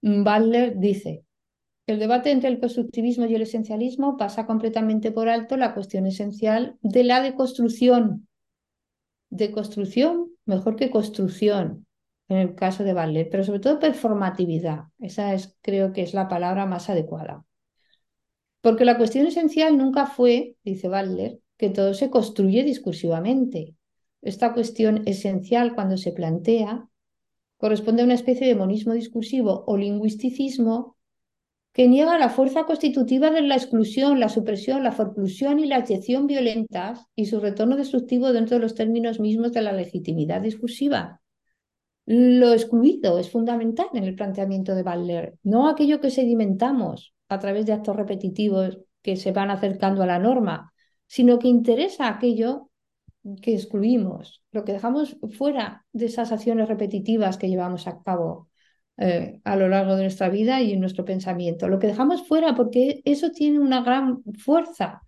Butler dice, el debate entre el constructivismo y el esencialismo pasa completamente por alto la cuestión esencial de la deconstrucción. Deconstrucción mejor que construcción, en el caso de Butler, pero sobre todo performatividad. Esa es, creo que es la palabra más adecuada. Porque la cuestión esencial nunca fue, dice Butler, que todo se construye discursivamente. Esta cuestión esencial, cuando se plantea, corresponde a una especie de monismo discursivo o lingüisticismo que niega la fuerza constitutiva de la exclusión, la supresión, la forclusión y la excepción violentas y su retorno destructivo dentro de los términos mismos de la legitimidad discursiva. Lo excluido es fundamental en el planteamiento de Butler, no aquello que sedimentamos a través de actos repetitivos que se van acercando a la norma, sino que interesa aquello que excluimos, lo que dejamos fuera de esas acciones repetitivas que llevamos a cabo eh, a lo largo de nuestra vida y en nuestro pensamiento. Lo que dejamos fuera porque eso tiene una gran fuerza,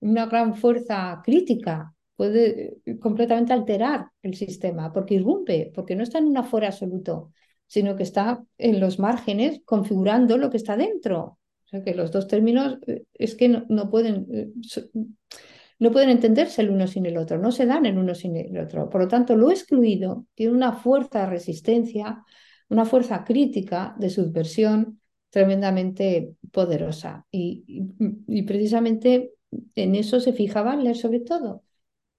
una gran fuerza crítica, puede eh, completamente alterar el sistema, porque irrumpe, porque no está en un afuera absoluto, sino que está en los márgenes configurando lo que está dentro. O sea que los dos términos eh, es que no, pueden, eh, no pueden entenderse el uno sin el otro, no se dan el uno sin el otro. Por lo tanto, lo excluido tiene una fuerza de resistencia, una fuerza crítica de subversión tremendamente poderosa. Y, precisamente en eso se fijaba leer sobre todo.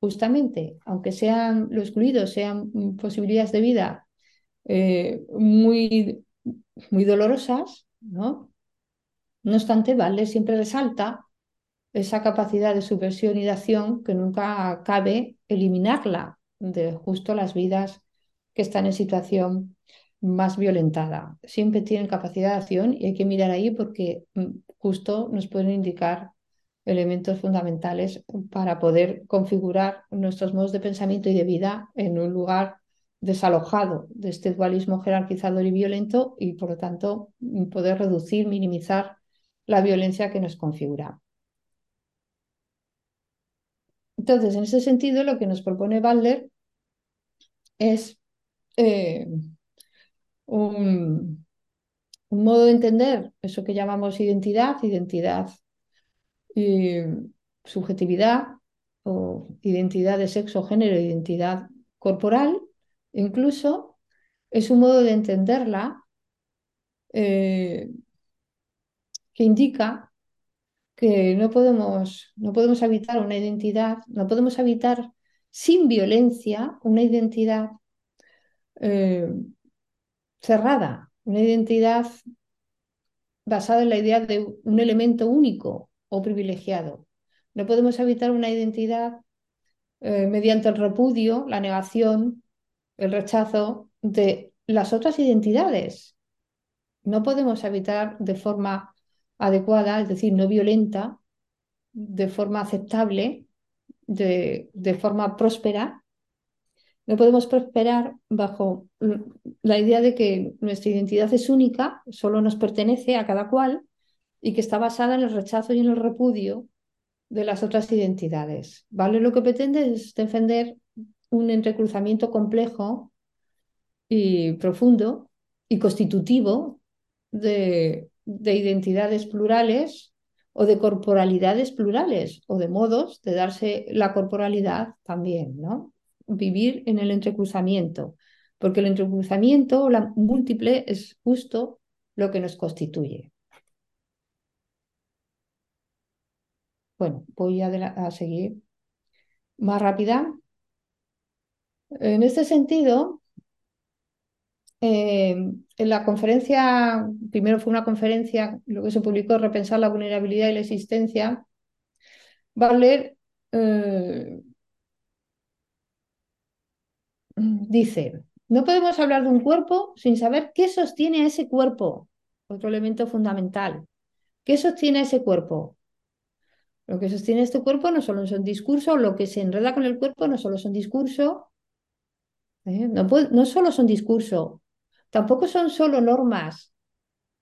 Justamente, aunque sean lo excluido, sean posibilidades de vida eh, muy, muy dolorosas, ¿no? No obstante, Valle siempre resalta esa capacidad de subversión y de acción que nunca cabe eliminarla de justo las vidas que están en situación más violentada. Siempre tienen capacidad de acción y hay que mirar ahí porque mm, justo nos pueden indicar elementos fundamentales para poder configurar nuestros modos de pensamiento y de vida en un lugar desalojado de este dualismo jerarquizador y violento y, por lo tanto, poder reducir, minimizar la violencia que nos configura. Entonces, en ese sentido, lo que nos propone Butler es eh, un, modo de entender eso que llamamos identidad, identidad y subjetividad o identidad de sexo, género, identidad corporal, Incluso es un modo de entenderla eh, que indica que no podemos, no podemos habitar una identidad, no podemos habitar sin violencia una identidad eh, cerrada, una identidad basada en la idea de un elemento único o privilegiado. No podemos habitar una identidad eh, mediante el repudio, la negación, el rechazo de las otras identidades. No podemos habitar de forma adecuada, es decir, no violenta, de forma aceptable, de, de forma próspera. No podemos prosperar bajo la idea de que nuestra identidad es única, solo nos pertenece a cada cual y que está basada en el rechazo y en el repudio de las otras identidades. ¿Vale? Lo que pretende es defender un entrecruzamiento complejo y profundo y constitutivo de, identidades plurales o de corporalidades plurales o de modos de darse la corporalidad también, ¿no? Vivir en el entrecruzamiento, porque el entrecruzamiento la múltiple es justo lo que nos constituye. Bueno, voy a, seguir más rápida. En este sentido, eh, en la conferencia, primero fue una conferencia, lo que se publicó, Repensar la vulnerabilidad y la existencia, Butler eh, dice, no podemos hablar de un cuerpo sin saber qué sostiene ese cuerpo, otro elemento fundamental. ¿Qué sostiene ese cuerpo? Lo que sostiene este cuerpo no solo son discursos, lo que se enreda con el cuerpo no solo son discursos, ¿eh? No, solo son discurso, tampoco son solo normas,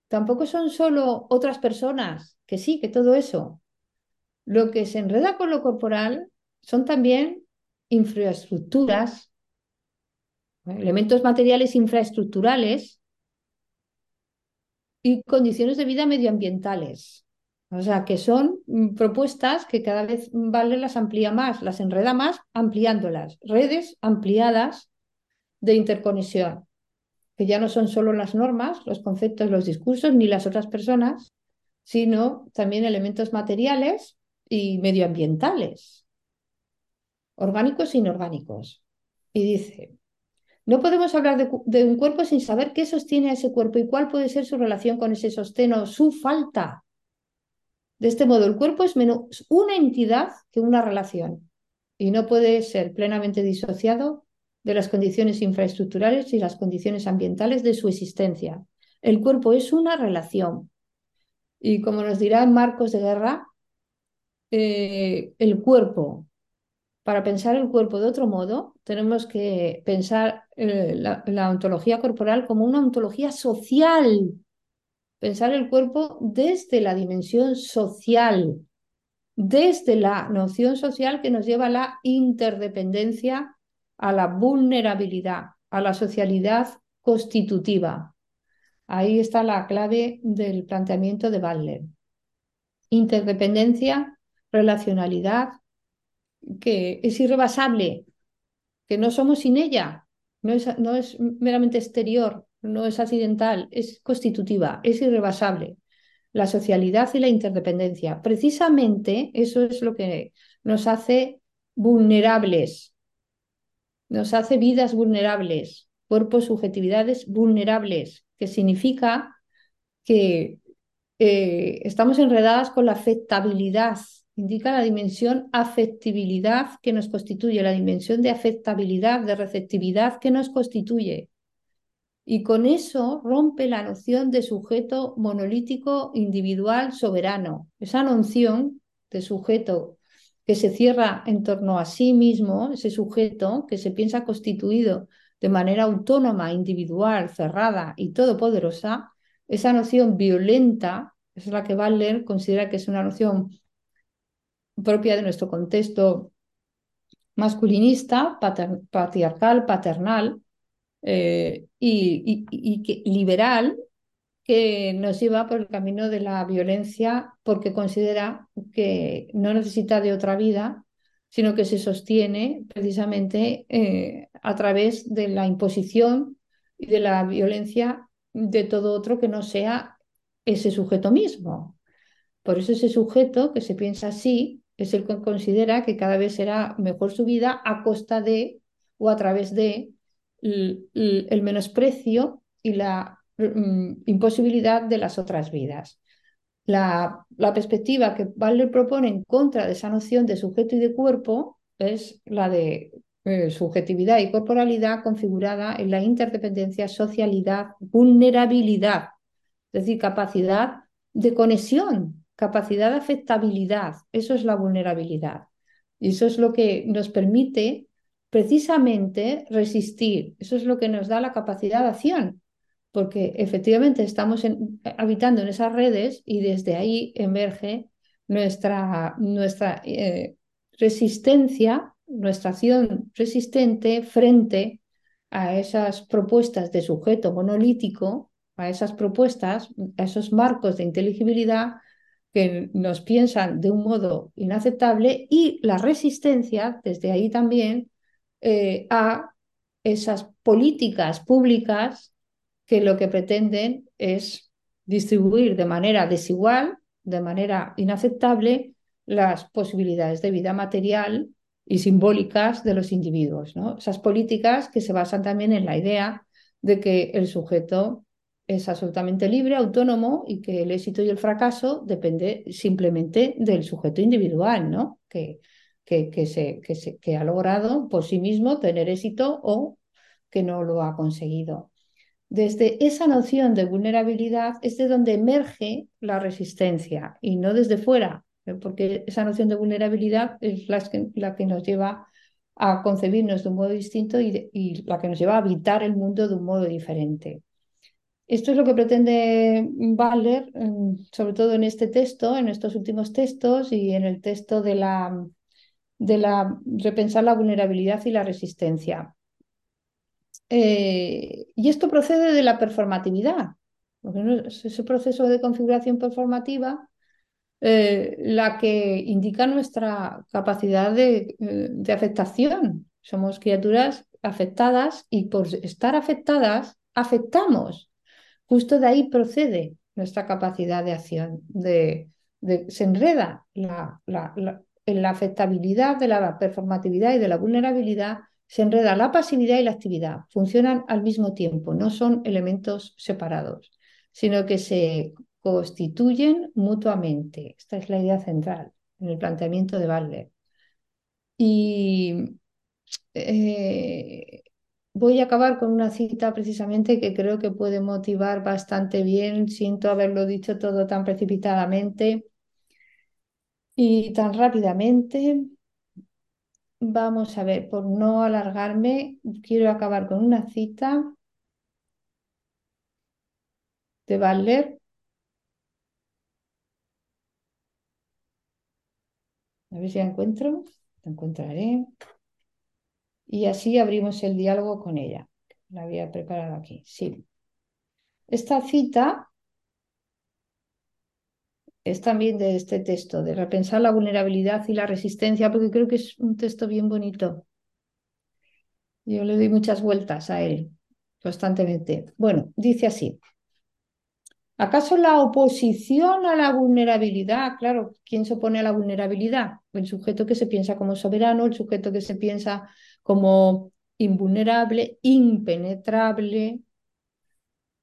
tampoco son solo otras personas, que sí, que todo eso. Lo que se enreda con lo corporal son también infraestructuras, ¿eh? elementos materiales infraestructurales y condiciones de vida medioambientales. O sea, que son mm, propuestas que cada vez Vale las amplía más, las enreda más ampliándolas. Redes ampliadas de interconexión, que ya no son solo las normas, los conceptos, los discursos, ni las otras personas, sino también elementos materiales y medioambientales, orgánicos e inorgánicos. Y dice, no podemos hablar de, un cuerpo sin saber qué sostiene ese cuerpo y cuál puede ser su relación con ese sostén o su falta. De este modo, el cuerpo es menos una entidad que una relación y no puede ser plenamente disociado de las condiciones infraestructurales y las condiciones ambientales de su existencia. El cuerpo es una relación. Y como nos dirá Marcos de Guerra, eh, el cuerpo, para pensar el cuerpo de otro modo, tenemos que pensar eh, la, ontología corporal como una ontología social. Pensar el cuerpo desde la dimensión social, desde la noción social que nos lleva a la interdependencia, a la vulnerabilidad, a la socialidad constitutiva. Ahí está la clave del planteamiento de Butler. Interdependencia, relacionalidad, que es irrebasable, que no somos sin ella, no es, no es meramente exterior, no es accidental, es constitutiva, es irrebasable. La socialidad y la interdependencia. Precisamente eso es lo que nos hace vulnerables, nos hace vidas vulnerables, cuerpos, subjetividades vulnerables, que significa que eh, estamos enredadas con la afectabilidad indica la dimensión afectibilidad que nos constituye, la dimensión de afectabilidad, de receptividad que nos constituye. Y con eso rompe la noción de sujeto monolítico, individual, soberano. Esa noción de sujeto que se cierra en torno a sí mismo, ese sujeto que se piensa constituido de manera autónoma, individual, cerrada y todopoderosa, esa noción violenta es la que Butler considera que es una noción propia de nuestro contexto masculinista, patriarcal, paternal eh, y, liberal, que nos lleva por el camino de la violencia porque considera que no necesita de otra vida, sino que se sostiene precisamente eh, a través de la imposición y de la violencia de todo otro que no sea ese sujeto mismo. Por eso ese sujeto que se piensa así es el que considera que cada vez será mejor su vida a costa de o a través de el, menosprecio y la mm, imposibilidad de las otras vidas. La, perspectiva que Butler propone en contra de esa noción de sujeto y de cuerpo es la de eh, subjetividad y corporalidad configurada en la interdependencia, socialidad, vulnerabilidad, es decir, capacidad de conexión capacidad de afectabilidad, eso es la vulnerabilidad. Y eso es lo que nos permite precisamente resistir, eso es lo que nos da la capacidad de acción, porque efectivamente estamos habitando en esas redes y desde ahí emerge nuestra, nuestra eh, resistencia, nuestra acción resistente frente a esas propuestas de sujeto monolítico, a esas propuestas, a esos marcos de inteligibilidad que nos piensan de un modo inaceptable y la resistencia, desde ahí también, eh, a esas políticas públicas que lo que pretenden es distribuir de manera desigual, de manera inaceptable, las posibilidades de vida material y simbólicas de los individuos. ¿no? Esas políticas que se basan también en la idea de que el sujeto es absolutamente libre, autónomo y que el éxito y el fracaso depende simplemente del sujeto individual, ¿no? Que, que, se, que, se, que ha logrado por sí mismo tener éxito o que no lo ha conseguido. Desde esa noción de vulnerabilidad es de donde emerge la resistencia y no desde fuera, ¿eh? porque esa noción de vulnerabilidad es la que, la que nos lleva a concebirnos de un modo distinto y, la que nos lleva a habitar el mundo de un modo diferente. Esto es lo que pretende Butler, sobre todo en este texto, en estos últimos textos y en el texto de la, de la repensar la vulnerabilidad y la resistencia. Eh, y esto procede de la performatividad, ese proceso de configuración performativa eh, la que indica nuestra capacidad de, eh, de afectación. Somos criaturas afectadas y por estar afectadas, afectamos Justo de ahí procede nuestra capacidad de acción, de, se enreda la, en la afectabilidad de la performatividad y de la vulnerabilidad, se enreda la pasividad y la actividad, funcionan al mismo tiempo, no son elementos separados, sino que se constituyen mutuamente. Esta es la idea central en el planteamiento de Butler. Y eh, voy a acabar con una cita precisamente que creo que puede motivar bastante bien. Siento haberlo dicho todo tan precipitadamente y tan rápidamente. Vamos a ver, por no alargarme, quiero acabar con una cita de Butler. A ver si la encuentro, la encontraré. Y así abrimos el diálogo con ella. La había preparado aquí, sí. Esta cita es también de este texto, de repensar la vulnerabilidad y la resistencia, porque creo que es un texto bien bonito. Yo le doy muchas vueltas a él constantemente. Bueno, dice así. ¿Acaso la oposición a la vulnerabilidad? Claro, ¿quién se opone a la vulnerabilidad? El sujeto que se piensa como soberano, el sujeto que se piensa como invulnerable, impenetrable.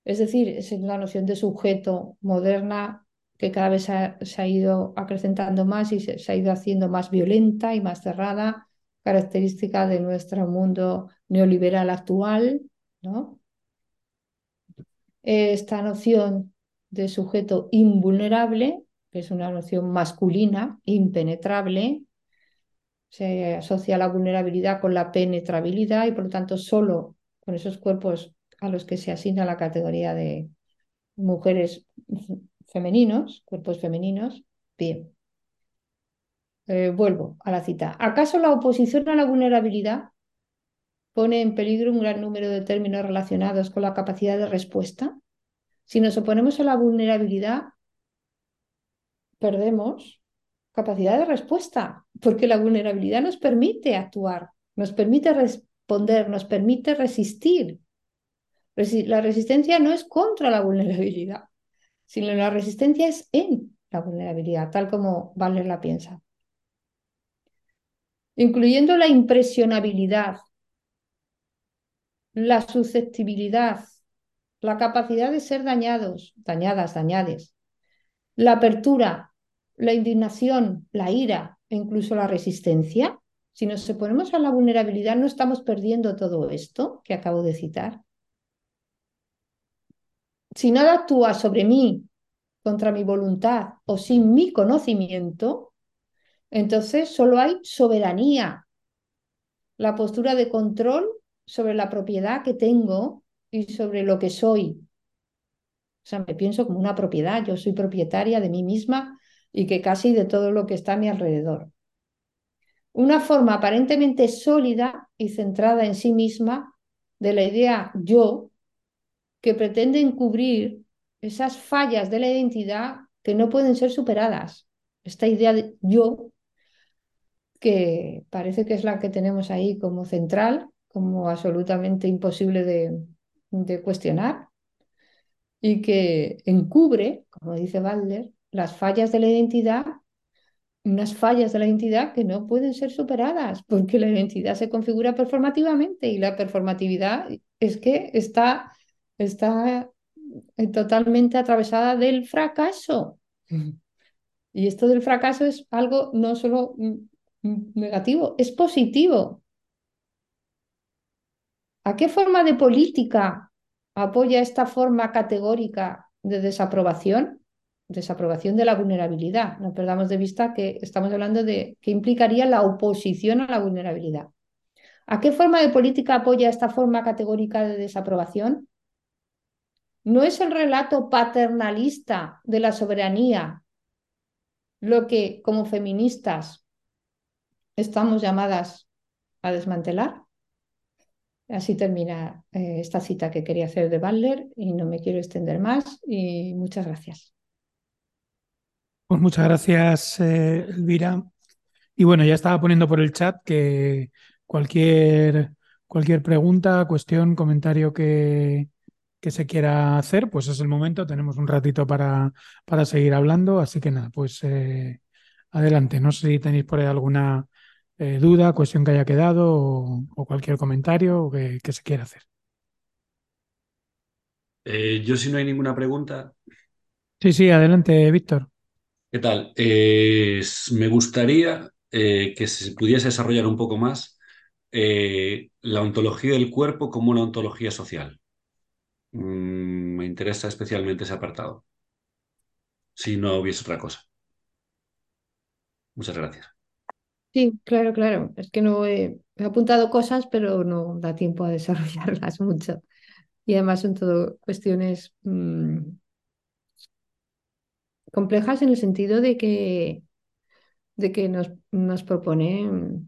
Es decir, es la noción de sujeto moderna que cada vez se ha, ido acrecentando más y se, ha ido haciendo más violenta y más cerrada, característica de nuestro mundo neoliberal actual, ¿no? Esta noción de sujeto invulnerable, que es una noción masculina, impenetrable, se asocia la vulnerabilidad con la penetrabilidad y por lo tanto solo con esos cuerpos a los que se asigna la categoría de mujeres femeninos, cuerpos femeninos. Bien. Eh, vuelvo a la cita. ¿Acaso la oposición a la vulnerabilidad pone en peligro un gran número de términos relacionados con la capacidad de respuesta? Si nos oponemos a la vulnerabilidad, perdemos capacidad de respuesta, porque la vulnerabilidad nos permite actuar, nos permite responder, nos permite resistir. La resistencia no es contra la vulnerabilidad, sino la resistencia es en la vulnerabilidad, tal como Valer la piensa. Incluyendo la impresionabilidad, la susceptibilidad, la capacidad de ser dañados, dañadas, dañades, la apertura, la indignación, la ira e incluso la resistencia. Si nos ponemos a la vulnerabilidad, no estamos perdiendo todo esto que acabo de citar. Si nada actúa sobre mí contra mi voluntad o sin mi conocimiento, entonces solo hay soberanía, la postura de control sobre la propiedad que tengo y sobre lo que soy. O sea, me pienso como una propiedad, yo soy propietaria de mí misma y que casi de todo lo que está a mi alrededor. Una forma aparentemente sólida y centrada en sí misma de la idea yo, que pretende encubrir esas fallas de la identidad que no pueden ser superadas. Esta idea de yo, que parece que es la que tenemos ahí como central, como absolutamente imposible de, de cuestionar y que encubre, como dice Butler, las fallas de la identidad, unas fallas de la identidad que no pueden ser superadas, porque la identidad se configura performativamente y la performatividad es que está, está totalmente atravesada del fracaso. (laughs) Y esto del fracaso es algo no solo negativo, es positivo. ¿A qué forma de política apoya esta forma categórica de desaprobación? Desaprobación de la vulnerabilidad. No perdamos de vista que estamos hablando de qué implicaría la oposición a la vulnerabilidad. ¿A qué forma de política apoya esta forma categórica de desaprobación? No es el relato paternalista de la soberanía lo que como feministas estamos llamadas a desmantelar. Así termina eh, esta cita que quería hacer de Butler y no me quiero extender más y muchas gracias. Pues muchas gracias, eh, Elvira. Y bueno, ya estaba poniendo por el chat que cualquier, cualquier pregunta, cuestión, comentario que, que se quiera hacer, pues es el momento. Tenemos un ratito para, para seguir hablando. Así que nada, pues eh, adelante. No sé si tenéis por ahí alguna eh, duda, cuestión que haya quedado o, cualquier comentario que, se quiera hacer. Eh, yo si no hay ninguna pregunta. Sí, sí, adelante, Víctor. ¿Qué tal? Eh, me gustaría que se pudiese desarrollar un poco más la ontología del cuerpo como una ontología social. Mm, me interesa especialmente ese apartado. Si no hubiese otra cosa. Muchas gracias. Sí, claro, claro. Es que no he, apuntado cosas, pero no da tiempo a desarrollarlas (laughs) mucho. Y además son todo cuestiones mm, complejas en el sentido de que, de que nos, nos mm,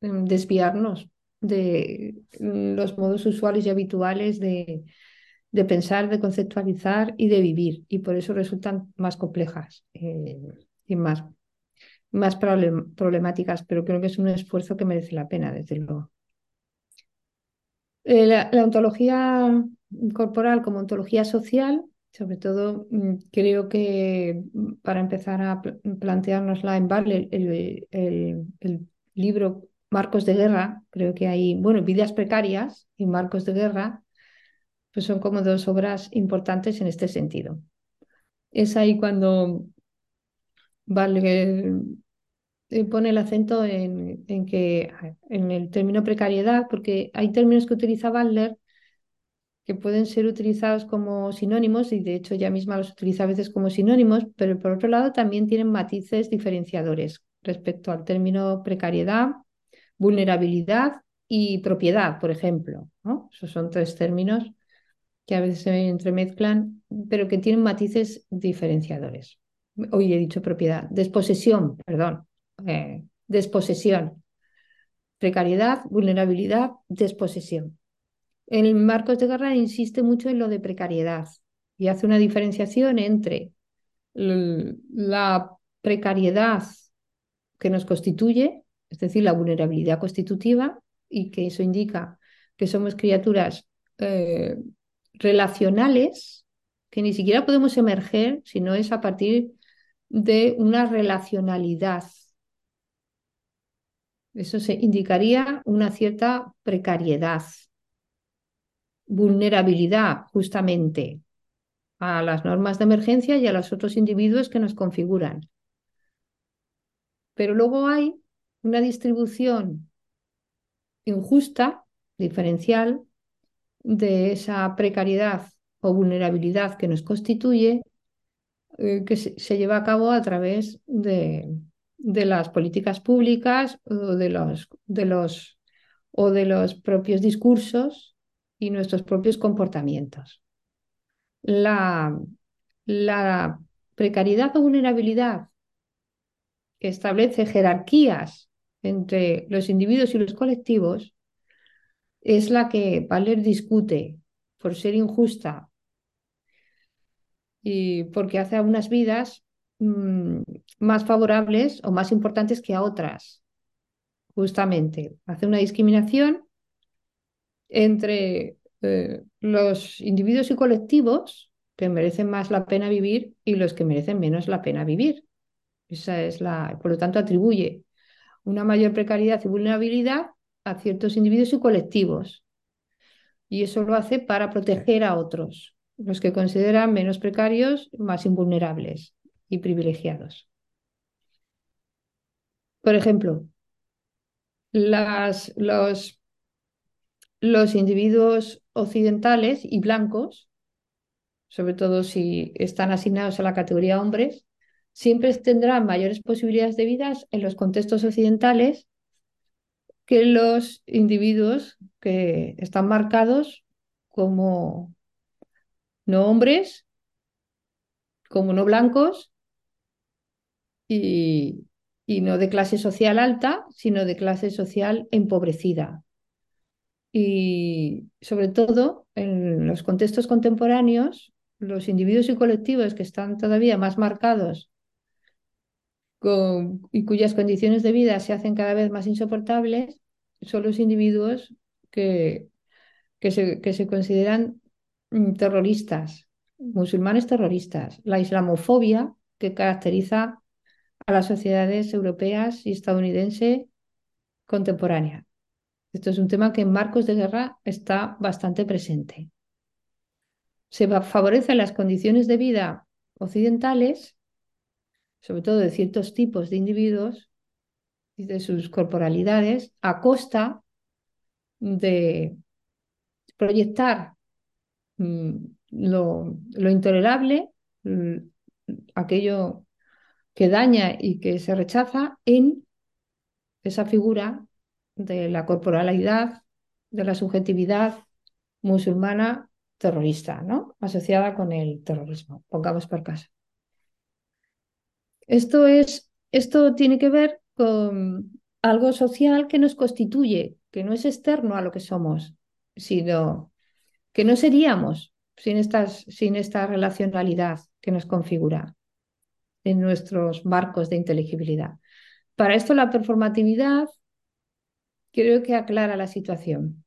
desviarnos de mm, los modos usuales y habituales de, de pensar, de conceptualizar y de vivir. Y por eso resultan más complejas eh, y más, más problem- problemáticas, pero creo que es un esfuerzo que merece la pena, desde luego. Eh, la, ontología corporal como ontología social, sobre todo mm, creo que mm, para empezar a pl- planteárnosla en Barle, el, el- el libro Marcos de Guerra, creo que hay, bueno, Vidas Precarias y Marcos de Guerra, pues son como dos obras importantes en este sentido. Es ahí cuando Barle eh, pone el acento en, que en el término precariedad, porque hay términos que utiliza Butler que pueden ser utilizados como sinónimos y de hecho ella misma los utiliza a veces como sinónimos, pero por otro lado también tienen matices diferenciadores respecto al término precariedad, vulnerabilidad y propiedad, por ejemplo. Esos son tres términos que a veces se entremezclan, pero que tienen matices diferenciadores. Hoy he dicho propiedad, desposesión, perdón, eh, desposesión, precariedad, vulnerabilidad, desposesión. En Marcos de Guerra insiste mucho en lo de precariedad y hace una diferenciación entre la precariedad que nos constituye, es decir, la vulnerabilidad constitutiva, y que eso indica que somos criaturas eh, relacionales, que ni siquiera podemos emerger, sino es a partir de una relacionalidad. Eso se indicaría una cierta precariedad, vulnerabilidad justamente a las normas de emergencia y a los otros individuos que nos configuran. Pero luego hay una distribución injusta, diferencial, de esa precariedad o vulnerabilidad que nos constituye, eh, que se, lleva a cabo a través de, de las políticas públicas o de los, de los, o de los propios discursos y nuestros propios comportamientos. La precariedad o vulnerabilidad que establece jerarquías entre los individuos y los colectivos es la que Valer discute por ser injusta y porque hace a unas vidas mmm, más favorables o más importantes que a otras. Justamente, hace una discriminación entre eh, los individuos y colectivos que merecen más la pena vivir y los que merecen menos la pena vivir. Esa es la, por lo tanto, atribuye una mayor precariedad y vulnerabilidad a ciertos individuos y colectivos. Y eso lo hace para proteger a otros, los que consideran menos precarios, más invulnerables y privilegiados. Por ejemplo, las, los, los individuos occidentales y blancos, sobre todo si están asignados a la categoría hombres, siempre tendrán mayores posibilidades de vida en los contextos occidentales que los individuos que están marcados como no hombres, como no blancos y, y no de clase social alta, sino de clase social empobrecida. Y sobre todo en los contextos contemporáneos, los individuos y colectivos que están todavía más marcados y cuyas condiciones de vida se hacen cada vez más insoportables son los individuos que, que, se, que se consideran terroristas, musulmanes terroristas. La islamofobia que caracteriza a las sociedades europeas y estadounidense contemporánea. Esto es un tema que en marcos de guerra está bastante presente. Se favorecen las condiciones de vida occidentales sobre todo de ciertos tipos de individuos, y de sus corporalidades a costa de proyectar mm, lo, lo intolerable, mm, aquello que daña y que se rechaza en esa figura de la corporalidad, de la subjetividad musulmana terrorista, ¿no? Asociada con el terrorismo, pongamos por caso. Esto es, esto tiene que ver con algo social que nos constituye, que no es externo a lo que somos, sino que no seríamos sin, estas, sin esta relacionalidad que nos configura en nuestros marcos de inteligibilidad. Para esto la performatividad creo que aclara la situación.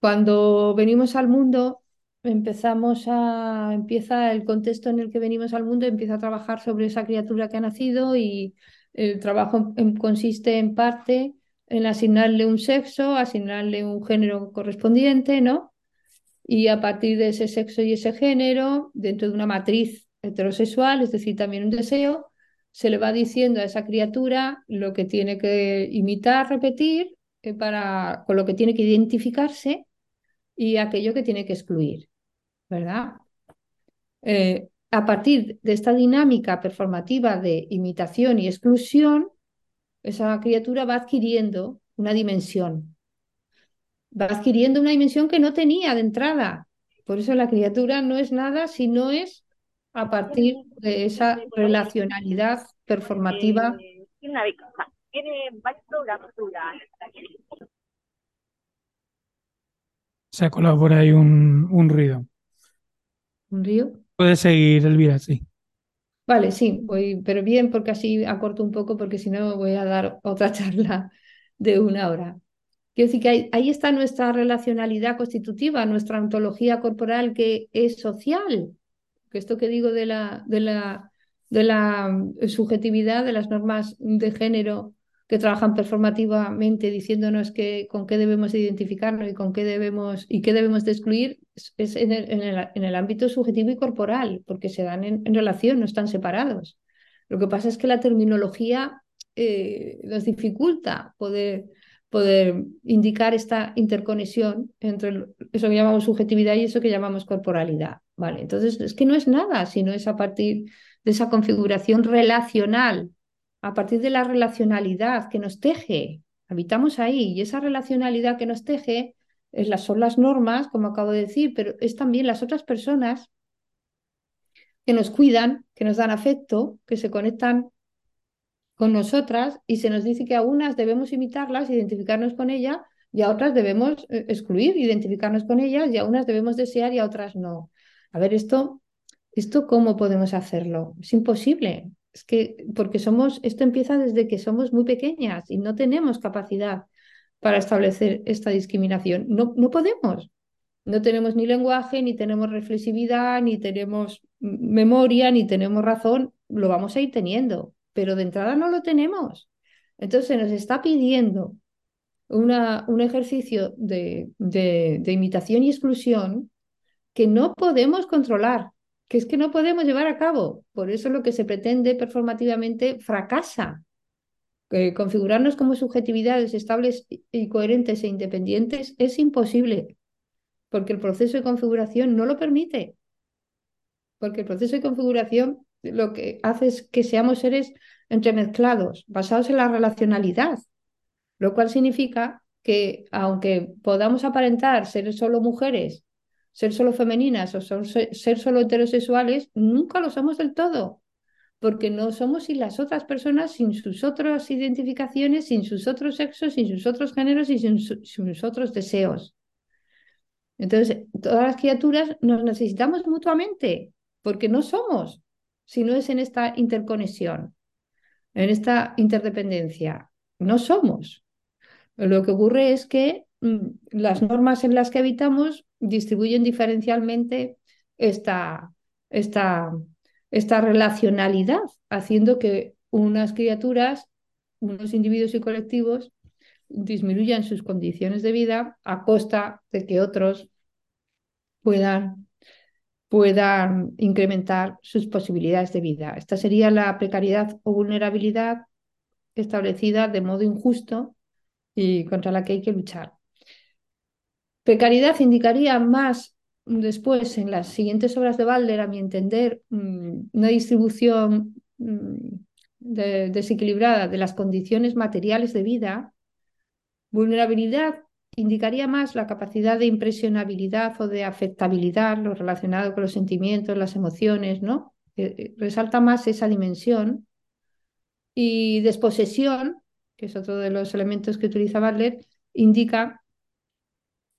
Cuando venimos al mundo, empezamos a, empieza el contexto en el que venimos al mundo, empieza a trabajar sobre esa criatura que ha nacido y el trabajo consiste en parte en asignarle un sexo, asignarle un género correspondiente, ¿no? Y a partir de ese sexo y ese género, dentro de una matriz heterosexual, es decir, también un deseo, se le va diciendo a esa criatura lo que tiene que imitar, repetir, eh, para, con lo que tiene que identificarse y aquello que tiene que excluir, ¿verdad? Eh, a partir de esta dinámica performativa de imitación y exclusión, esa criatura va adquiriendo una dimensión, va adquiriendo una dimensión que no tenía de entrada. Por eso la criatura no es nada si no es a partir de esa relacionalidad performativa. Se ha colado por ahí un, un ruido. ¿Un río? Puede seguir, Elvira, sí. Vale, sí, voy, pero bien, porque así acorto un poco, porque si no voy a dar otra (laughs) charla de una hora. Quiero decir que ahí, está nuestra relacionalidad constitutiva, nuestra ontología corporal que es social. Que esto que digo de la, de la, de la mm, subjetividad, de las normas de género que trabajan performativamente diciéndonos que, con qué debemos identificarnos y con qué debemos y qué debemos de excluir es en el, en el, ámbito subjetivo y corporal, porque se dan en, relación, no están separados. Lo que pasa es que la terminología eh, nos dificulta poder, poder indicar esta interconexión entre eso que llamamos subjetividad y eso que llamamos corporalidad. Vale, entonces es que no es nada, sino es a partir de esa configuración relacional a partir de la relacionalidad que nos teje. Habitamos ahí y esa relacionalidad que nos teje es son las normas, como acabo de decir, pero es también las otras personas que nos cuidan, que nos dan afecto, que se conectan con nosotras y se nos dice que a unas debemos imitarlas, identificarnos con ellas y a otras debemos eh, excluir, identificarnos con ellas y a unas debemos desear y a otras no. A ver, esto, esto ¿cómo podemos hacerlo? Es imposible. Es que, porque somos, esto empieza desde que somos muy pequeñas y no tenemos capacidad para establecer esta discriminación. No, no podemos. No tenemos ni lenguaje, ni tenemos reflexividad, ni tenemos memoria, ni tenemos razón. Lo vamos a ir teniendo, pero de entrada no lo tenemos. Entonces nos está pidiendo un ejercicio de, de, de imitación y exclusión que no podemos controlar que es que no podemos llevar a cabo. Por eso lo que se pretende performativamente fracasa. configurarnos como subjetividades estables y coherentes e independientes es imposible, porque el proceso de configuración no lo permite. Porque el proceso de configuración lo que hace es que seamos seres entremezclados, basados en la relacionalidad, lo cual significa que aunque podamos aparentar ser solo mujeres ser solo femeninas o ser solo heterosexuales, nunca lo somos del todo, porque no somos sin las otras personas, sin sus otras identificaciones, sin sus otros sexos, sin sus otros géneros y sin, sus otros deseos. Entonces, todas las criaturas nos necesitamos mutuamente, porque no somos, si no es en esta interconexión, en esta interdependencia. No somos. Lo que ocurre es que las normas en las que habitamos distribuyen diferencialmente esta, esta, esta relacionalidad, haciendo que unas criaturas, unos individuos y colectivos disminuyan sus condiciones de vida a costa de que otros puedan, puedan incrementar sus posibilidades de vida. Esta sería la precariedad o vulnerabilidad establecida de modo injusto y contra la que hay que luchar. Precariedad indicaría más después en las siguientes obras de Balder, a mi entender, mm, una distribución mm, desequilibrada de las condiciones materiales de vida. Vulnerabilidad indicaría más la capacidad de impresionabilidad o de afectabilidad, lo relacionado con los sentimientos, las emociones, ¿no? Eh, eh, resalta más esa dimensión. Y desposesión, que es otro de los elementos que utiliza Butler, indica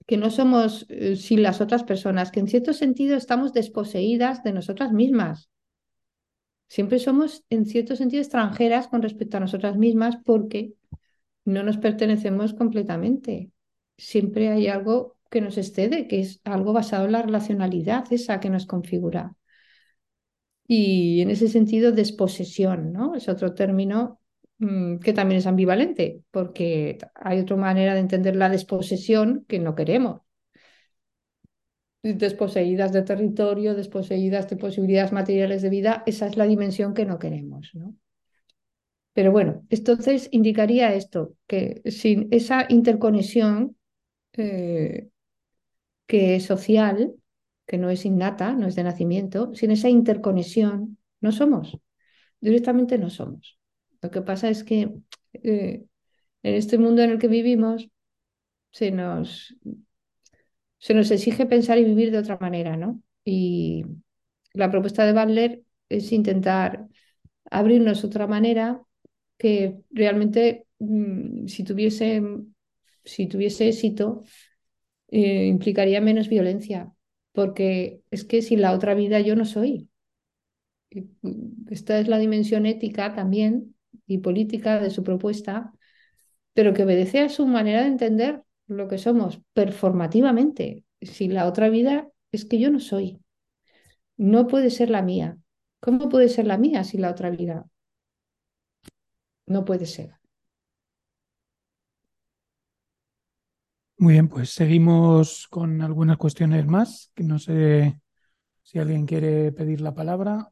que no somos eh, sin las otras personas, que en cierto sentido estamos desposeídas de nosotras mismas. Siempre somos en cierto sentido extranjeras con respecto a nosotras mismas porque no nos pertenecemos completamente. Siempre hay algo que nos excede, que es algo basado en la relacionalidad, esa que nos configura. Y en ese sentido, desposesión, ¿no? Es otro término que también es ambivalente, porque hay otra manera de entender la desposesión que no queremos. Desposeídas de territorio, desposeídas de posibilidades materiales de vida, esa es la dimensión que no queremos. ¿no? Pero bueno, entonces indicaría esto, que sin esa interconexión eh, que es social, que no es innata, no es de nacimiento, sin esa interconexión no somos, directamente no somos. Lo que pasa es que eh, en este mundo en el que vivimos se nos, se nos exige pensar y vivir de otra manera, ¿no? Y la propuesta de Butler es intentar abrirnos otra manera que realmente, mm, si, tuviese, si tuviese éxito, eh, implicaría menos violencia, porque es que sin la otra vida yo no soy. Esta es la dimensión ética también y política de su propuesta, pero que obedece a su manera de entender lo que somos performativamente. Si la otra vida es que yo no soy, no puede ser la mía. ¿Cómo puede ser la mía si la otra vida no puede ser? Muy bien, pues seguimos con algunas cuestiones más, no sé si alguien quiere pedir la palabra.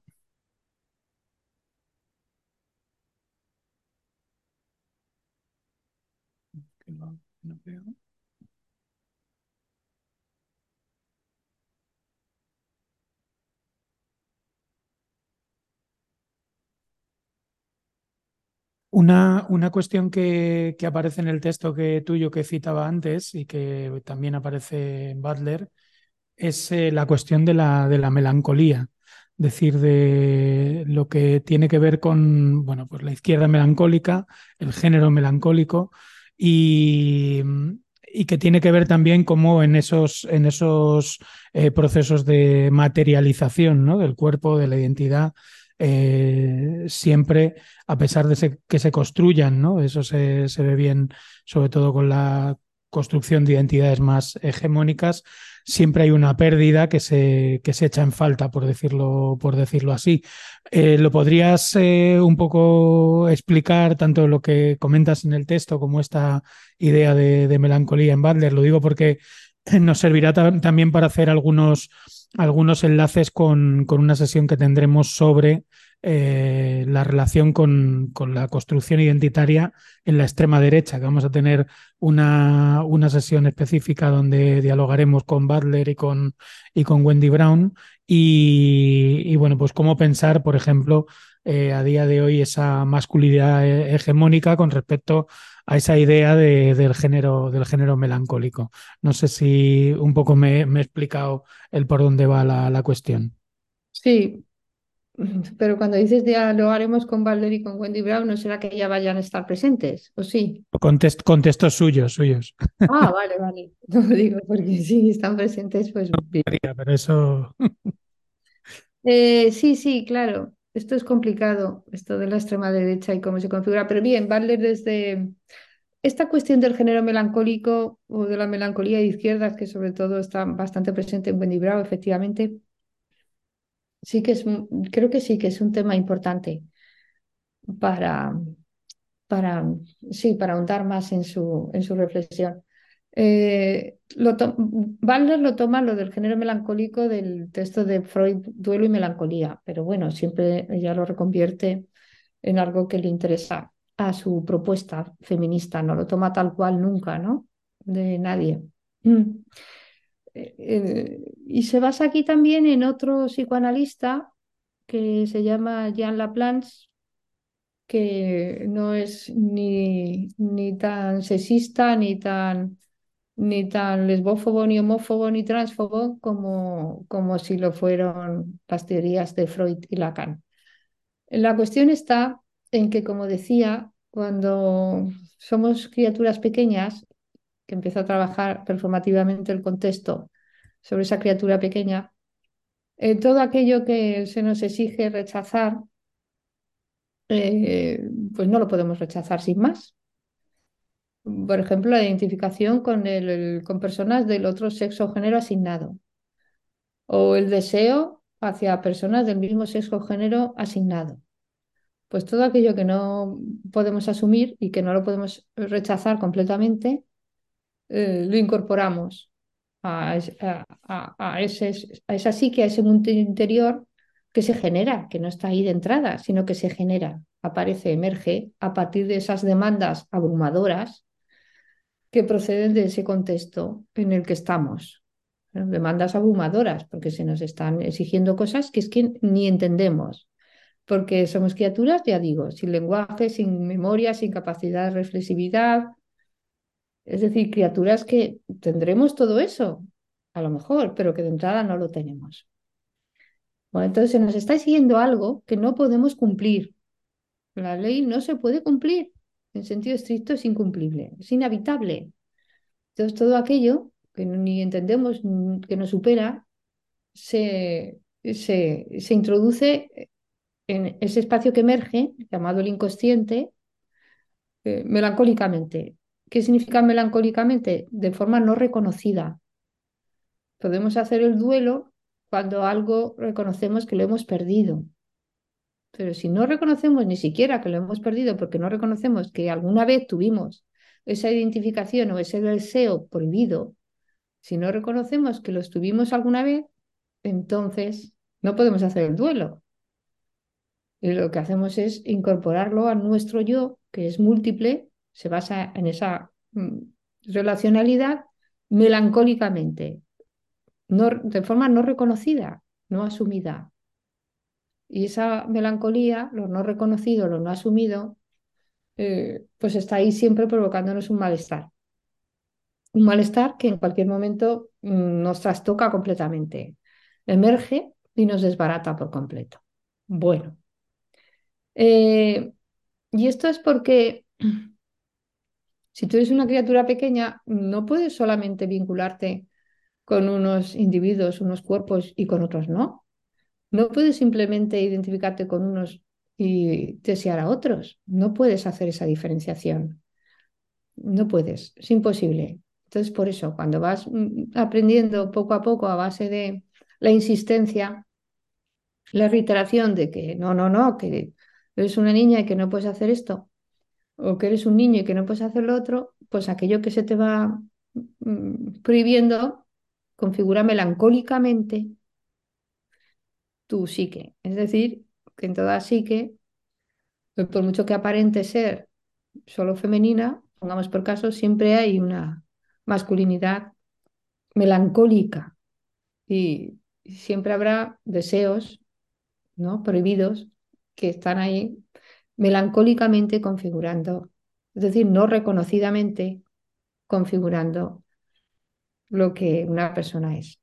Una, una cuestión que, que, aparece en el texto que tuyo que citaba antes y que también aparece en Butler es eh, la cuestión de la, de la melancolía, es decir, de lo que tiene que ver con bueno, pues la izquierda melancólica, el género melancólico y, que tiene que ver también como en esos, en esos eh, procesos de materialización del cuerpo, de la identidad, eh, siempre, a pesar de que se construyan, eso se, se, ve bien, sobre todo con la construcción de identidades más hegemónicas, siempre hay una pérdida que se, que se echa en falta, por decirlo, por decirlo así. Eh, ¿Lo podrías eh, un poco explicar tanto lo que comentas en el texto como esta idea de, melancolía en Butler? Lo digo porque nos servirá también para hacer algunos, algunos enlaces con, con una sesión que tendremos sobre eh, la relación con, con, la construcción identitaria en la extrema derecha, que vamos a tener una, una sesión específica donde dialogaremos con Butler y con, y con Wendy Brown. Y, bueno, pues cómo pensar, por ejemplo, eh, a día de hoy esa masculinidad hegemónica con respecto a esa idea de, del, género, del género melancólico. No sé si un poco me, me he explicado el por dónde va la, la cuestión. Sí, (laughs) pero cuando dices ya lo haremos con Valder y con Wendy Brown, ¿no será que ya vayan a estar presentes? ¿O sí? Contest, contextos suyos, suyos. Ah, (laughs) vale, vale. (laughs) No lo digo porque si están presentes, pues. Pero eso. eh, sí, sí, claro. Esto es complicado, esto de la extrema derecha y cómo se configura. Pero bien, Valder desde esta cuestión del género melancólico o de la melancolía de izquierdas, que sobre todo está bastante presente en Wendy Brown, efectivamente sí que es, creo que sí que es un tema importante para, para, sí, para ahondar más en su, en su reflexión. Eh, lo toma lo del género melancólico del texto de Freud, Duelo y Melancolía, pero bueno, siempre ella lo reconvierte en algo que le interesa a su propuesta feminista, no lo toma tal cual nunca, ¿no? De nadie. Eh, y se basa aquí también en otro psicoanalista que se llama Jean Laplanche, que no es ni, ni tan sexista, ni tan, ni tan lesbófobo, ni homófobo, ni transfobo como, como si lo fueron las teorías de Freud y Lacan. La cuestión está en que, como decía, cuando somos criaturas pequeñas, que empieza a trabajar performativamente el contexto sobre esa criatura pequeña, eh, todo aquello que se nos exige rechazar, eh, pues no lo podemos rechazar sin más. Por ejemplo, la identificación con, el, con personas del otro sexo o género asignado, o el deseo hacia personas del mismo sexo o género asignado. Pues todo aquello que no podemos asumir y que no lo podemos rechazar completamente, eh, lo incorporamos a, a, ese, a esa psique, a ese mundo interior que se genera, que no está ahí de entrada, sino que se genera, aparece, emerge a partir de esas demandas abrumadoras que proceden de ese contexto en el que estamos. Demandas abrumadoras, porque se nos están exigiendo cosas que es que ni entendemos, porque somos criaturas, ya digo, sin lenguaje, sin memoria, sin capacidad de reflexividad, es decir, criaturas que tendremos todo eso, a lo mejor, pero que de entrada no lo tenemos. Bueno, entonces se nos está exigiendo algo que no podemos cumplir. La ley no se puede cumplir. En sentido estricto es incumplible, es inhabitable. Entonces todo aquello que ni entendemos, que nos supera, se, se, se introduce en ese espacio que emerge, llamado el inconsciente, eh, melancólicamente. ¿Qué significa melancólicamente? De forma no reconocida. Podemos hacer el duelo cuando algo reconocemos que lo hemos perdido. Pero si no reconocemos ni siquiera que lo hemos perdido porque no reconocemos que alguna vez tuvimos esa identificación o ese deseo prohibido, si no reconocemos que lo tuvimos alguna vez, entonces no podemos hacer el duelo. Y lo que hacemos es incorporarlo a nuestro yo, que es múltiple se basa en esa mm, relacionalidad melancólicamente, de forma no reconocida, no asumida. Y esa melancolía, lo no reconocido, lo no asumido, eh, pues está ahí siempre provocándonos un malestar. Un malestar que en cualquier momento mm, nos trastoca completamente, emerge y nos desbarata por completo. Bueno, eh, y esto es porque (clears throat) si tú eres una criatura pequeña, no puedes solamente vincularte con unos individuos, unos cuerpos y con otros no. No puedes simplemente identificarte con unos y desear a otros. No puedes hacer esa diferenciación. No puedes, es imposible. Entonces, por eso, cuando vas mm, aprendiendo poco a poco a base de la insistencia, la reiteración de que no, no, no, que eres una niña y que no puedes hacer esto, o que eres un niño y que no puedes hacer lo otro, pues aquello que se te va mm, prohibiendo configura melancólicamente tu psique. Es decir, que en toda psique, pues por mucho que aparente ser solo femenina, pongamos por caso, siempre hay una masculinidad melancólica y siempre habrá deseos ¿no? prohibidos que están ahí melancólicamente configurando, es decir, no reconocidamente configurando lo que una persona es.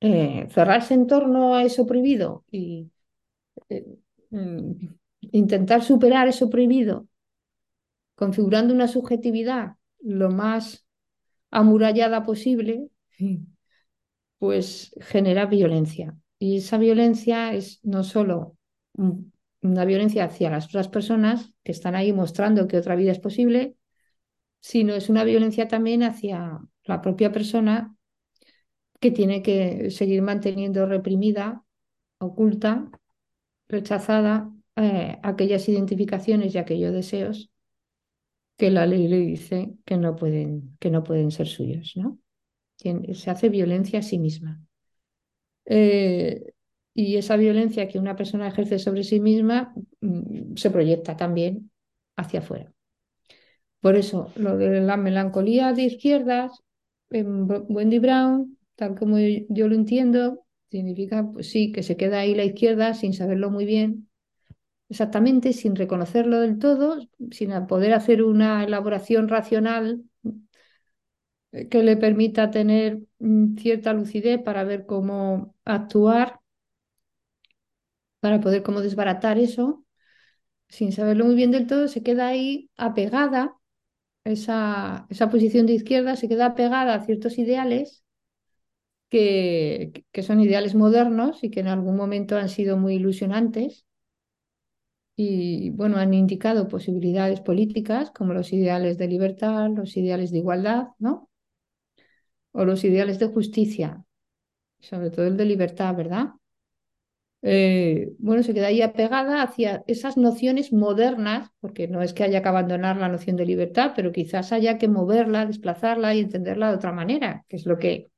Eh, cerrarse en torno a eso prohibido y eh, mm, intentar superar eso prohibido, configurando una subjetividad lo más amurallada posible, pues genera violencia. Y esa violencia es no solo una violencia hacia las otras personas que están ahí mostrando que otra vida es posible, sino es una violencia también hacia la propia persona que tiene que seguir manteniendo reprimida, oculta, rechazada eh, aquellas identificaciones y aquellos deseos que la ley le dice que no pueden, que no pueden ser suyos. ¿no? Se hace violencia a sí misma. Eh, y esa violencia que una persona ejerce sobre sí misma mm, se proyecta también hacia afuera. Por eso, lo de la melancolía de izquierdas, en Wendy Brown, tal como yo lo entiendo, significa, pues sí, que se queda ahí la izquierda sin saberlo muy bien, exactamente, sin reconocerlo del todo, sin poder hacer una elaboración racional eh, que le permita tener mm, cierta lucidez para ver cómo actuar, para poder cómo desbaratar eso, sin saberlo muy bien del todo, se queda ahí apegada, esa, esa posición de izquierda se queda apegada a ciertos ideales que, que son ideales modernos y que en algún momento han sido muy ilusionantes y bueno, han indicado posibilidades políticas como los ideales de libertad, los ideales de igualdad, ¿no? O los ideales de justicia, sobre todo el de libertad, ¿verdad? Eh, bueno, se queda ahí apegada hacia esas nociones modernas, porque no es que haya que abandonar la noción de libertad, pero quizás haya que moverla, desplazarla y entenderla de otra manera, que es lo que,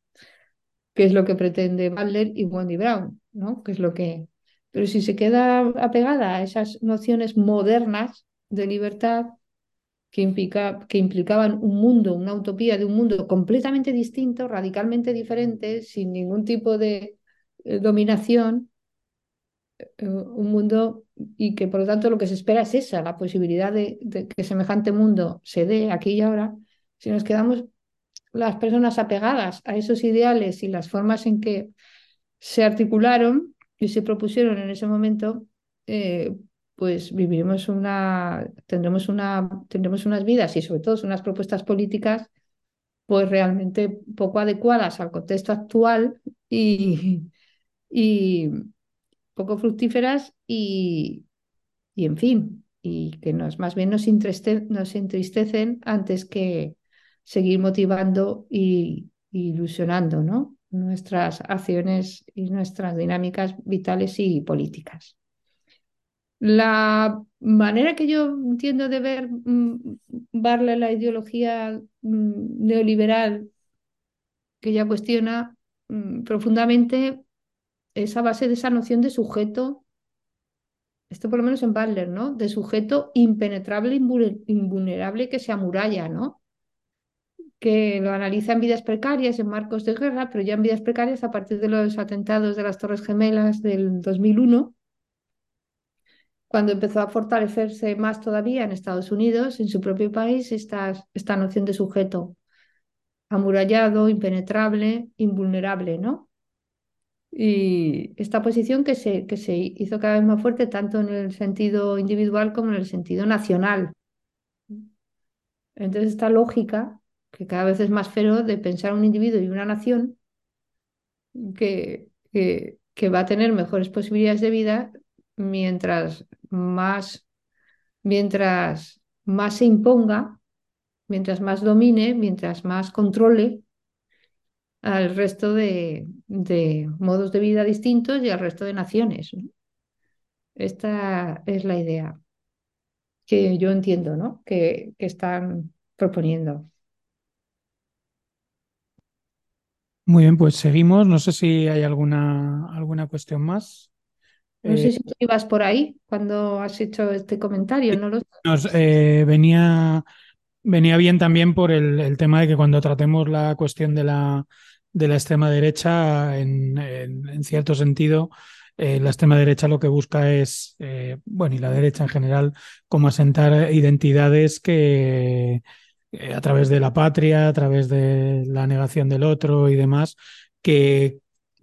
que, es lo que pretende Butler y Wendy Brown, ¿no? Que es lo que, pero si se queda apegada a esas nociones modernas de libertad que, que implicaban un mundo, una utopía de un mundo completamente distinto, radicalmente diferente, sin ningún tipo de eh, dominación, un mundo y que por lo tanto lo que se espera es esa, la posibilidad de, que semejante mundo se dé aquí y ahora, si nos quedamos las personas apegadas a esos ideales y las formas en que se articularon, y se propusieron en ese momento, eh, pues viviremos una, tendremos, una, tendremos unas vidas y sobre todo unas propuestas políticas pues realmente poco adecuadas al contexto actual y poco fructíferas y, y, en fin, y que nos, más bien nos, nos entristecen antes que seguir motivando y, ilusionando, ¿no? nuestras acciones y nuestras dinámicas vitales y políticas. La manera que yo entiendo de ver mm, la ideología mm, neoliberal que ella cuestiona mm, profundamente esa base de esa noción de sujeto, esto por lo menos en Butler, ¿no? De sujeto impenetrable, invulnerable que se amuralla, ¿no? que lo analiza en vidas precarias, en marcos de guerra, pero ya en vidas precarias a partir de los atentados de las Torres Gemelas del 2001, cuando empezó a fortalecerse más todavía en Estados Unidos, en su propio país, esta, esta noción de sujeto amurallado, impenetrable, invulnerable, ¿no? Y esta posición que se, que se hizo cada vez más fuerte tanto en el sentido individual como en el sentido nacional. Entonces, esta lógica que cada vez es más feroz de pensar un individuo y una nación que, que, va a tener mejores posibilidades de vida mientras más, mientras más se imponga, mientras más domine, mientras más controle al resto de, de modos de vida distintos y al resto de naciones. Esta es la idea que yo entiendo, ¿no? que, que están proponiendo. Muy bien, pues seguimos. No sé si hay alguna, alguna cuestión más. No sé eh, si tú ibas por ahí cuando has hecho este comentario, no lo Nos, eh, venía, venía bien también por el, tema de que cuando tratemos la cuestión de la, de la extrema derecha, en, cierto sentido, eh, la extrema derecha lo que busca es, bueno, y la derecha en general, como asentar identidades que eh, a través de la patria, a través de la negación del otro y demás, que,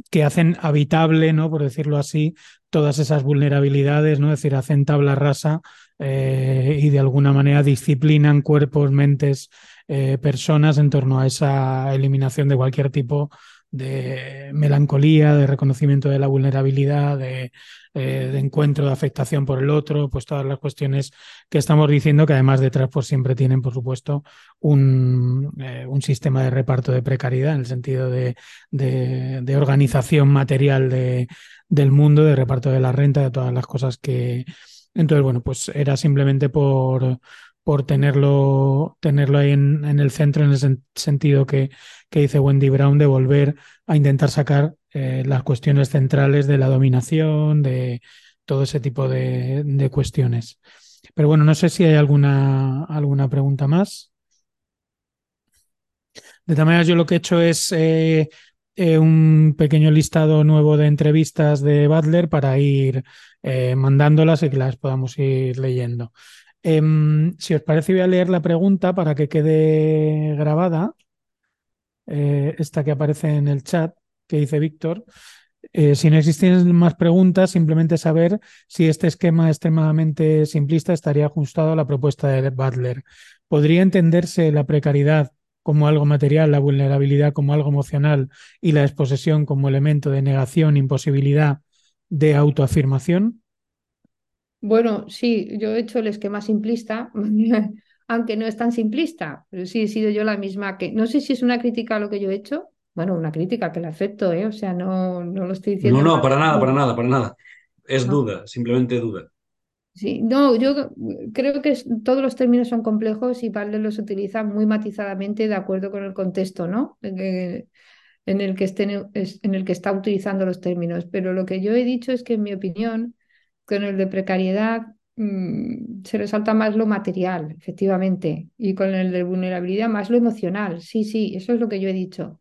que hacen habitable, ¿no? Por decirlo así, todas esas vulnerabilidades, ¿no? Es decir, hacen tabla rasa eh, y de alguna manera disciplinan cuerpos, mentes, eh, personas en torno a esa eliminación de cualquier tipo de melancolía, de reconocimiento de la vulnerabilidad, de, eh, de, encuentro, de afectación por el otro, pues todas las cuestiones que estamos diciendo, que además detrás pues siempre tienen, por supuesto, un, eh, un sistema de reparto de precariedad en el sentido de, de, de organización material de, del mundo, de reparto de la renta, de todas las cosas que... Entonces, bueno, pues era simplemente por, por tenerlo, tenerlo ahí en, el centro, en el sentido que, que, dice Wendy Brown, de volver a intentar sacar eh, las cuestiones centrales de la dominación, de todo ese tipo de, de, cuestiones. Pero bueno, no sé si hay alguna, alguna pregunta más. De todas maneras, yo lo que he hecho es eh, eh, un pequeño listado nuevo de entrevistas de Butler para ir eh, mandándolas y que las podamos ir leyendo. Em, si os parece, voy a leer la pregunta para que quede grabada. Eh, esta que aparece en el chat, que dice Víctor. si no existiesen más preguntas, simplemente saber si este esquema extremadamente simplista estaría ajustado a la propuesta de Butler. ¿Podría entenderse la precariedad como algo material, la vulnerabilidad como algo emocional y la exposesión como elemento de negación, imposibilidad de autoafirmación? Bueno, sí, yo he hecho el esquema simplista, (laughs) aunque no es tan simplista, pero sí he sido yo la misma que, no sé si es una crítica a lo que yo he hecho, bueno, una crítica que la acepto, ¿eh? o sea, no, no lo estoy diciendo. No, no, para nada, para nada, para nada. Es duda, simplemente duda. Sí, no, yo creo que todos los términos son complejos y Valde los utiliza muy matizadamente de acuerdo con el contexto, ¿no? En, el que en el que está utilizando los términos. Pero lo que yo he dicho es que, en mi opinión, con el de precariedad mm, se resalta más lo material, efectivamente, y con el de vulnerabilidad más lo emocional. Sí, sí, eso es lo que yo he dicho.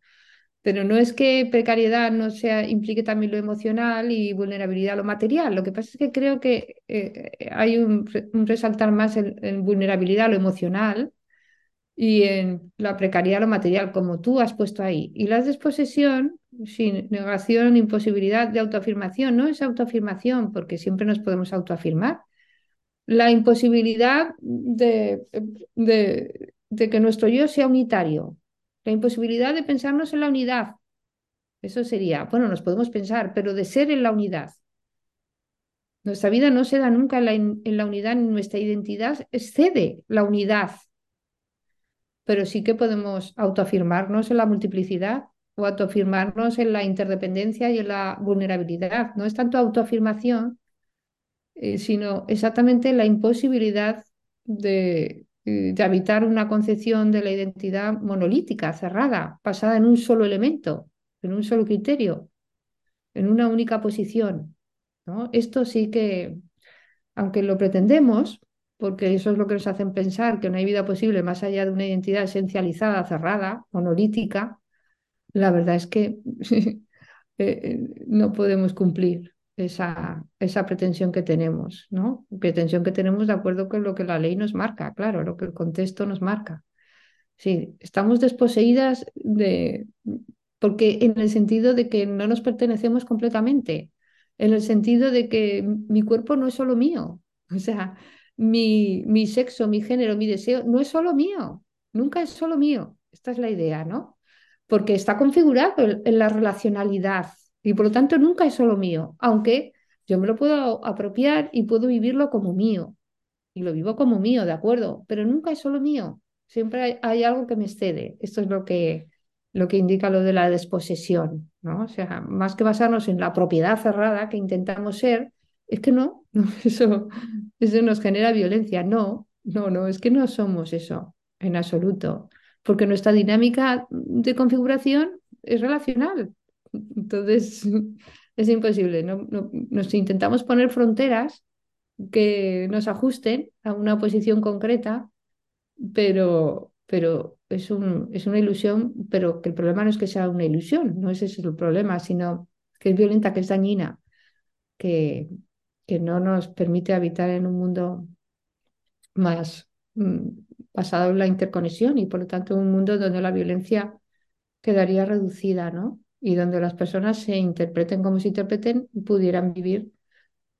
Pero no es que precariedad no sea, implique también lo emocional y vulnerabilidad lo material. Lo que pasa es que creo que eh, hay un, resaltar más en, vulnerabilidad lo emocional y en la precariedad lo material, como tú has puesto ahí. Y la desposesión, sin negación, imposibilidad de autoafirmación, no es autoafirmación, porque siempre nos podemos autoafirmar. La imposibilidad de, de, de que nuestro yo sea unitario, la imposibilidad de pensarnos en la unidad. Eso sería, bueno, nos podemos pensar, pero de ser en la unidad. Nuestra vida no se da nunca en la, en la unidad, ni nuestra identidad excede la unidad. Pero sí que podemos autoafirmarnos en la multiplicidad o autoafirmarnos en la interdependencia y en la vulnerabilidad. No es tanto autoafirmación, eh, sino exactamente la imposibilidad de, eh, de habitar una concepción de la identidad monolítica, cerrada, basada en un solo elemento, en un solo criterio, en una única posición. Esto sí que, aunque lo pretendemos, porque eso es lo que nos hacen pensar que no hay vida posible más allá de una identidad esencializada, cerrada, monolítica, la verdad es que (laughs) eh, eh, no podemos cumplir esa, esa pretensión que tenemos, ¿no? Pretensión que tenemos de acuerdo con lo que la ley nos marca, claro, lo que el contexto nos marca. Sí, estamos desposeídas de, porque en el sentido de que no nos pertenecemos completamente, en el sentido de que mi cuerpo no es solo mío, (laughs) o sea, mi, mi sexo, mi género, mi deseo no es solo mío, nunca es solo mío. Esta es la idea, ¿no? Porque está configurado en la relacionalidad y por lo tanto nunca es solo mío, aunque yo me lo puedo apropiar y puedo vivirlo como mío. Y lo vivo como mío, de acuerdo, pero nunca es solo mío. Siempre hay, algo que me excede. Esto es lo que, lo que indica lo de la desposesión, ¿no? O sea, más que basarnos en la propiedad cerrada que intentamos ser, es que (laughs) no, eso, eso nos genera violencia. No, no, no, es que no somos eso en absoluto, porque nuestra dinámica de configuración es relacional. Entonces, (laughs) es imposible. ¿no? nos intentamos poner fronteras que nos ajusten a una posición concreta, pero, pero es, un, es una ilusión, pero que el problema no es que sea una ilusión, no ese es el problema, sino que es violenta, que es dañina, que, que no nos permite habitar en un mundo más mm, basado en la interconexión y por lo tanto un mundo donde la violencia quedaría reducida, ¿no? y donde las personas se interpreten como se interpreten, pudieran vivir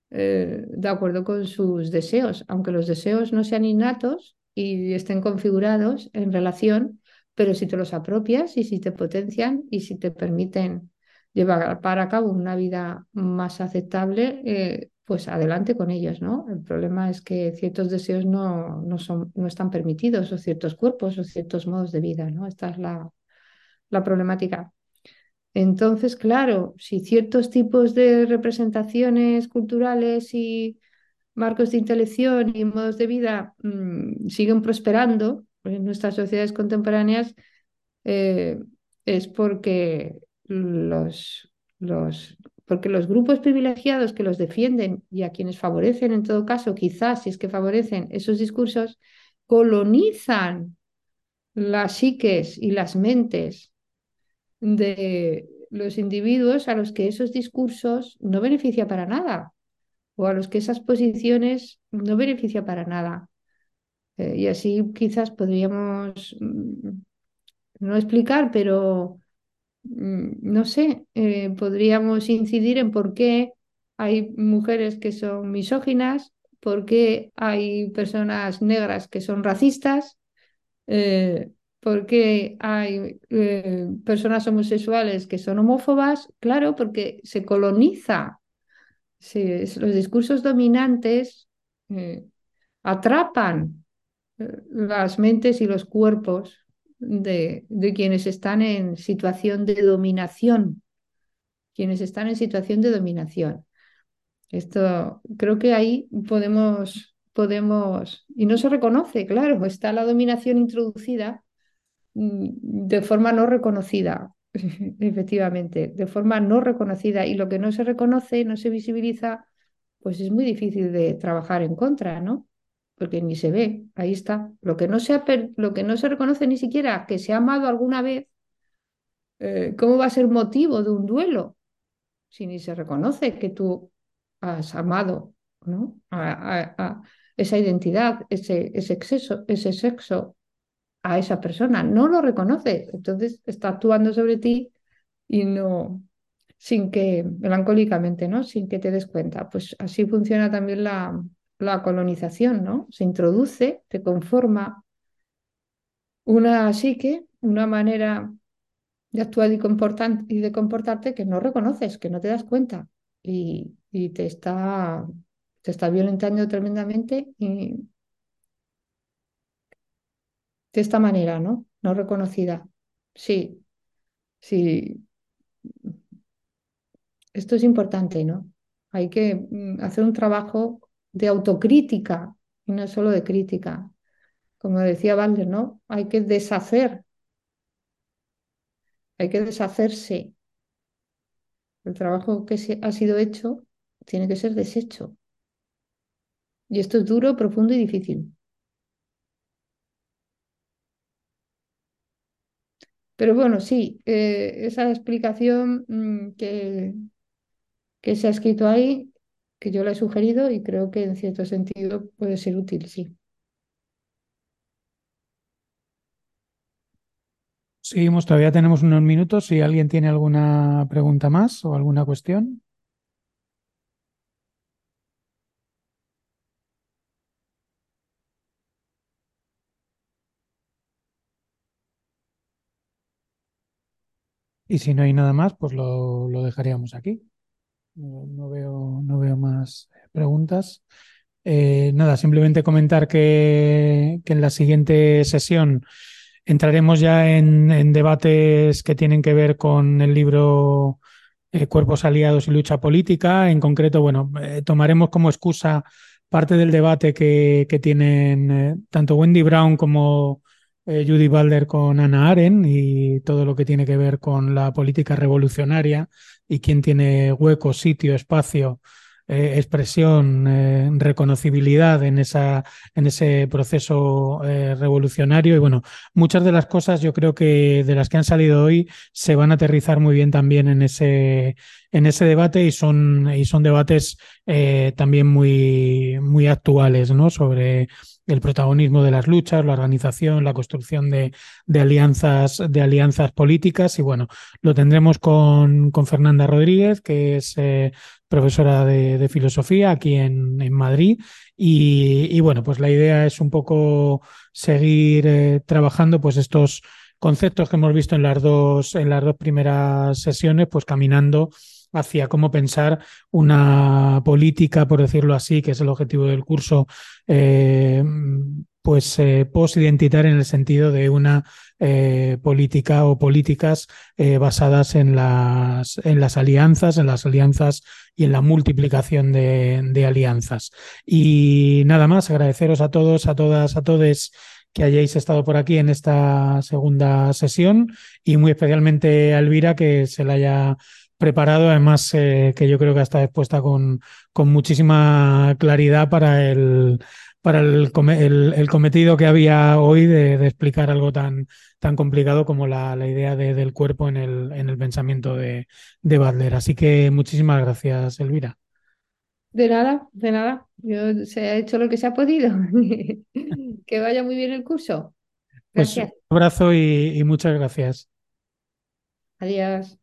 eh, de acuerdo con sus deseos, aunque los deseos no sean innatos y estén configurados en relación, pero si te los apropias y si te potencian y si te permiten llevar para cabo una vida más aceptable, eh, pues adelante con ellos, ¿no? El problema es que ciertos deseos no, no, son, no están permitidos, o ciertos cuerpos, o ciertos modos de vida, ¿no? Esta es la, la problemática. Entonces, claro, si ciertos tipos de representaciones culturales y marcos de intelección y modos de vida mm, siguen prosperando en nuestras sociedades contemporáneas, eh, es porque los, los, porque los grupos privilegiados que los defienden y a quienes favorecen, en todo caso, quizás si es que favorecen esos discursos, colonizan las psiques y las mentes de los individuos a los que esos discursos no beneficia para nada o a los que esas posiciones no beneficia para nada. Eh, y así quizás podríamos mm, no explicar, pero no sé, eh, podríamos incidir en por qué hay mujeres que son misóginas, por qué hay personas negras que son racistas, eh, por qué hay personas homosexuales que son homófobas, claro, porque se coloniza los discursos dominantes eh, atrapan eh, las mentes y los cuerpos de, quienes están en situación de dominación, quienes están en situación de dominación. Esto creo que ahí podemos, podemos, y no se reconoce, claro, está la dominación introducida mm, de forma no reconocida (laughs) efectivamente, de forma no reconocida y lo que no se reconoce, no se visibiliza, pues es muy difícil de trabajar en contra, ¿no? Porque ni se ve, ahí está. Lo que no se, lo que no se reconoce ni siquiera que se ha amado alguna vez, eh, ¿cómo va a ser motivo de un duelo? Si ni se reconoce que tú has amado ¿no? a, esa identidad, ese, ese, exceso, ese sexo, a esa persona, no lo reconoce, entonces está actuando sobre ti y no, sin que, melancólicamente, ¿no? Sin que te des cuenta. Pues así funciona también la, la colonización, ¿no? Se introduce, te conforma una psique, una manera de actuar y, y de comportarte que no reconoces, que no te das cuenta y, y te, está, te está violentando tremendamente de esta manera, ¿no? No reconocida. Sí, sí. Esto es importante, ¿no? Hay que mm, hacer un trabajo de autocrítica y no solo de crítica. Como decía Valder, ¿no? Hay que deshacer, hay que deshacerse. El trabajo que se ha sido hecho tiene que ser deshecho. Y esto es duro, profundo y difícil. Pero bueno, sí, eh, esa explicación mm, que, que se ha escrito ahí, que yo la he sugerido y creo que en cierto sentido puede ser útil, sí. Seguimos, todavía tenemos unos minutos. Si alguien tiene alguna pregunta más o alguna cuestión. Y si no hay nada más, pues lo, dejaríamos aquí. No, veo, no veo más preguntas. Eh, nada, simplemente comentar que, en la siguiente sesión entraremos ya en, debates que tienen que ver con el libro eh, Cuerpos Aliados y Lucha Política. En concreto, bueno, eh, tomaremos como excusa parte del debate que, que tienen tanto Wendy Brown como Judy Balder con Anna Aren y todo lo que tiene que ver con la política revolucionaria y quién tiene hueco, sitio, espacio, eh, expresión, eh, reconocibilidad en, esa, en ese proceso revolucionario. Y bueno, muchas de las cosas yo creo que de las que han salido hoy se van a aterrizar muy bien también en ese, en ese debate y son, y son debates también muy, muy actuales ¿no? sobre el protagonismo de las luchas, la organización, la construcción de, alianzas, de alianzas políticas. Y bueno, lo tendremos con, con Fernanda Rodríguez, que es eh, profesora de, filosofía aquí en, Madrid. Y, bueno, pues la idea es un poco seguir eh, trabajando pues estos conceptos que hemos visto en las dos, en las dos primeras sesiones, pues caminando hacia cómo pensar una política, por decirlo así, que es el objetivo del curso, eh, pues eh, en el sentido de una eh, política o políticas eh, basadas en las, en las alianzas, en las alianzas y en la multiplicación de, de, alianzas. Y nada más, agradeceros a todos, a todas, a todos que hayáis estado por aquí en esta segunda sesión y muy especialmente a Elvira que se la haya preparado, además eh, que yo creo que está expuesta con, con muchísima claridad para el para el, el, el, cometido que había hoy de, de, explicar algo tan, tan complicado como la, la idea de, del cuerpo en el, en el pensamiento de, de Butler. Así que muchísimas gracias, Elvira. De nada, de nada. Yo se ha hecho lo que se ha podido. (laughs) que vaya muy bien el curso. Gracias. Pues un abrazo y, y muchas gracias. Adiós.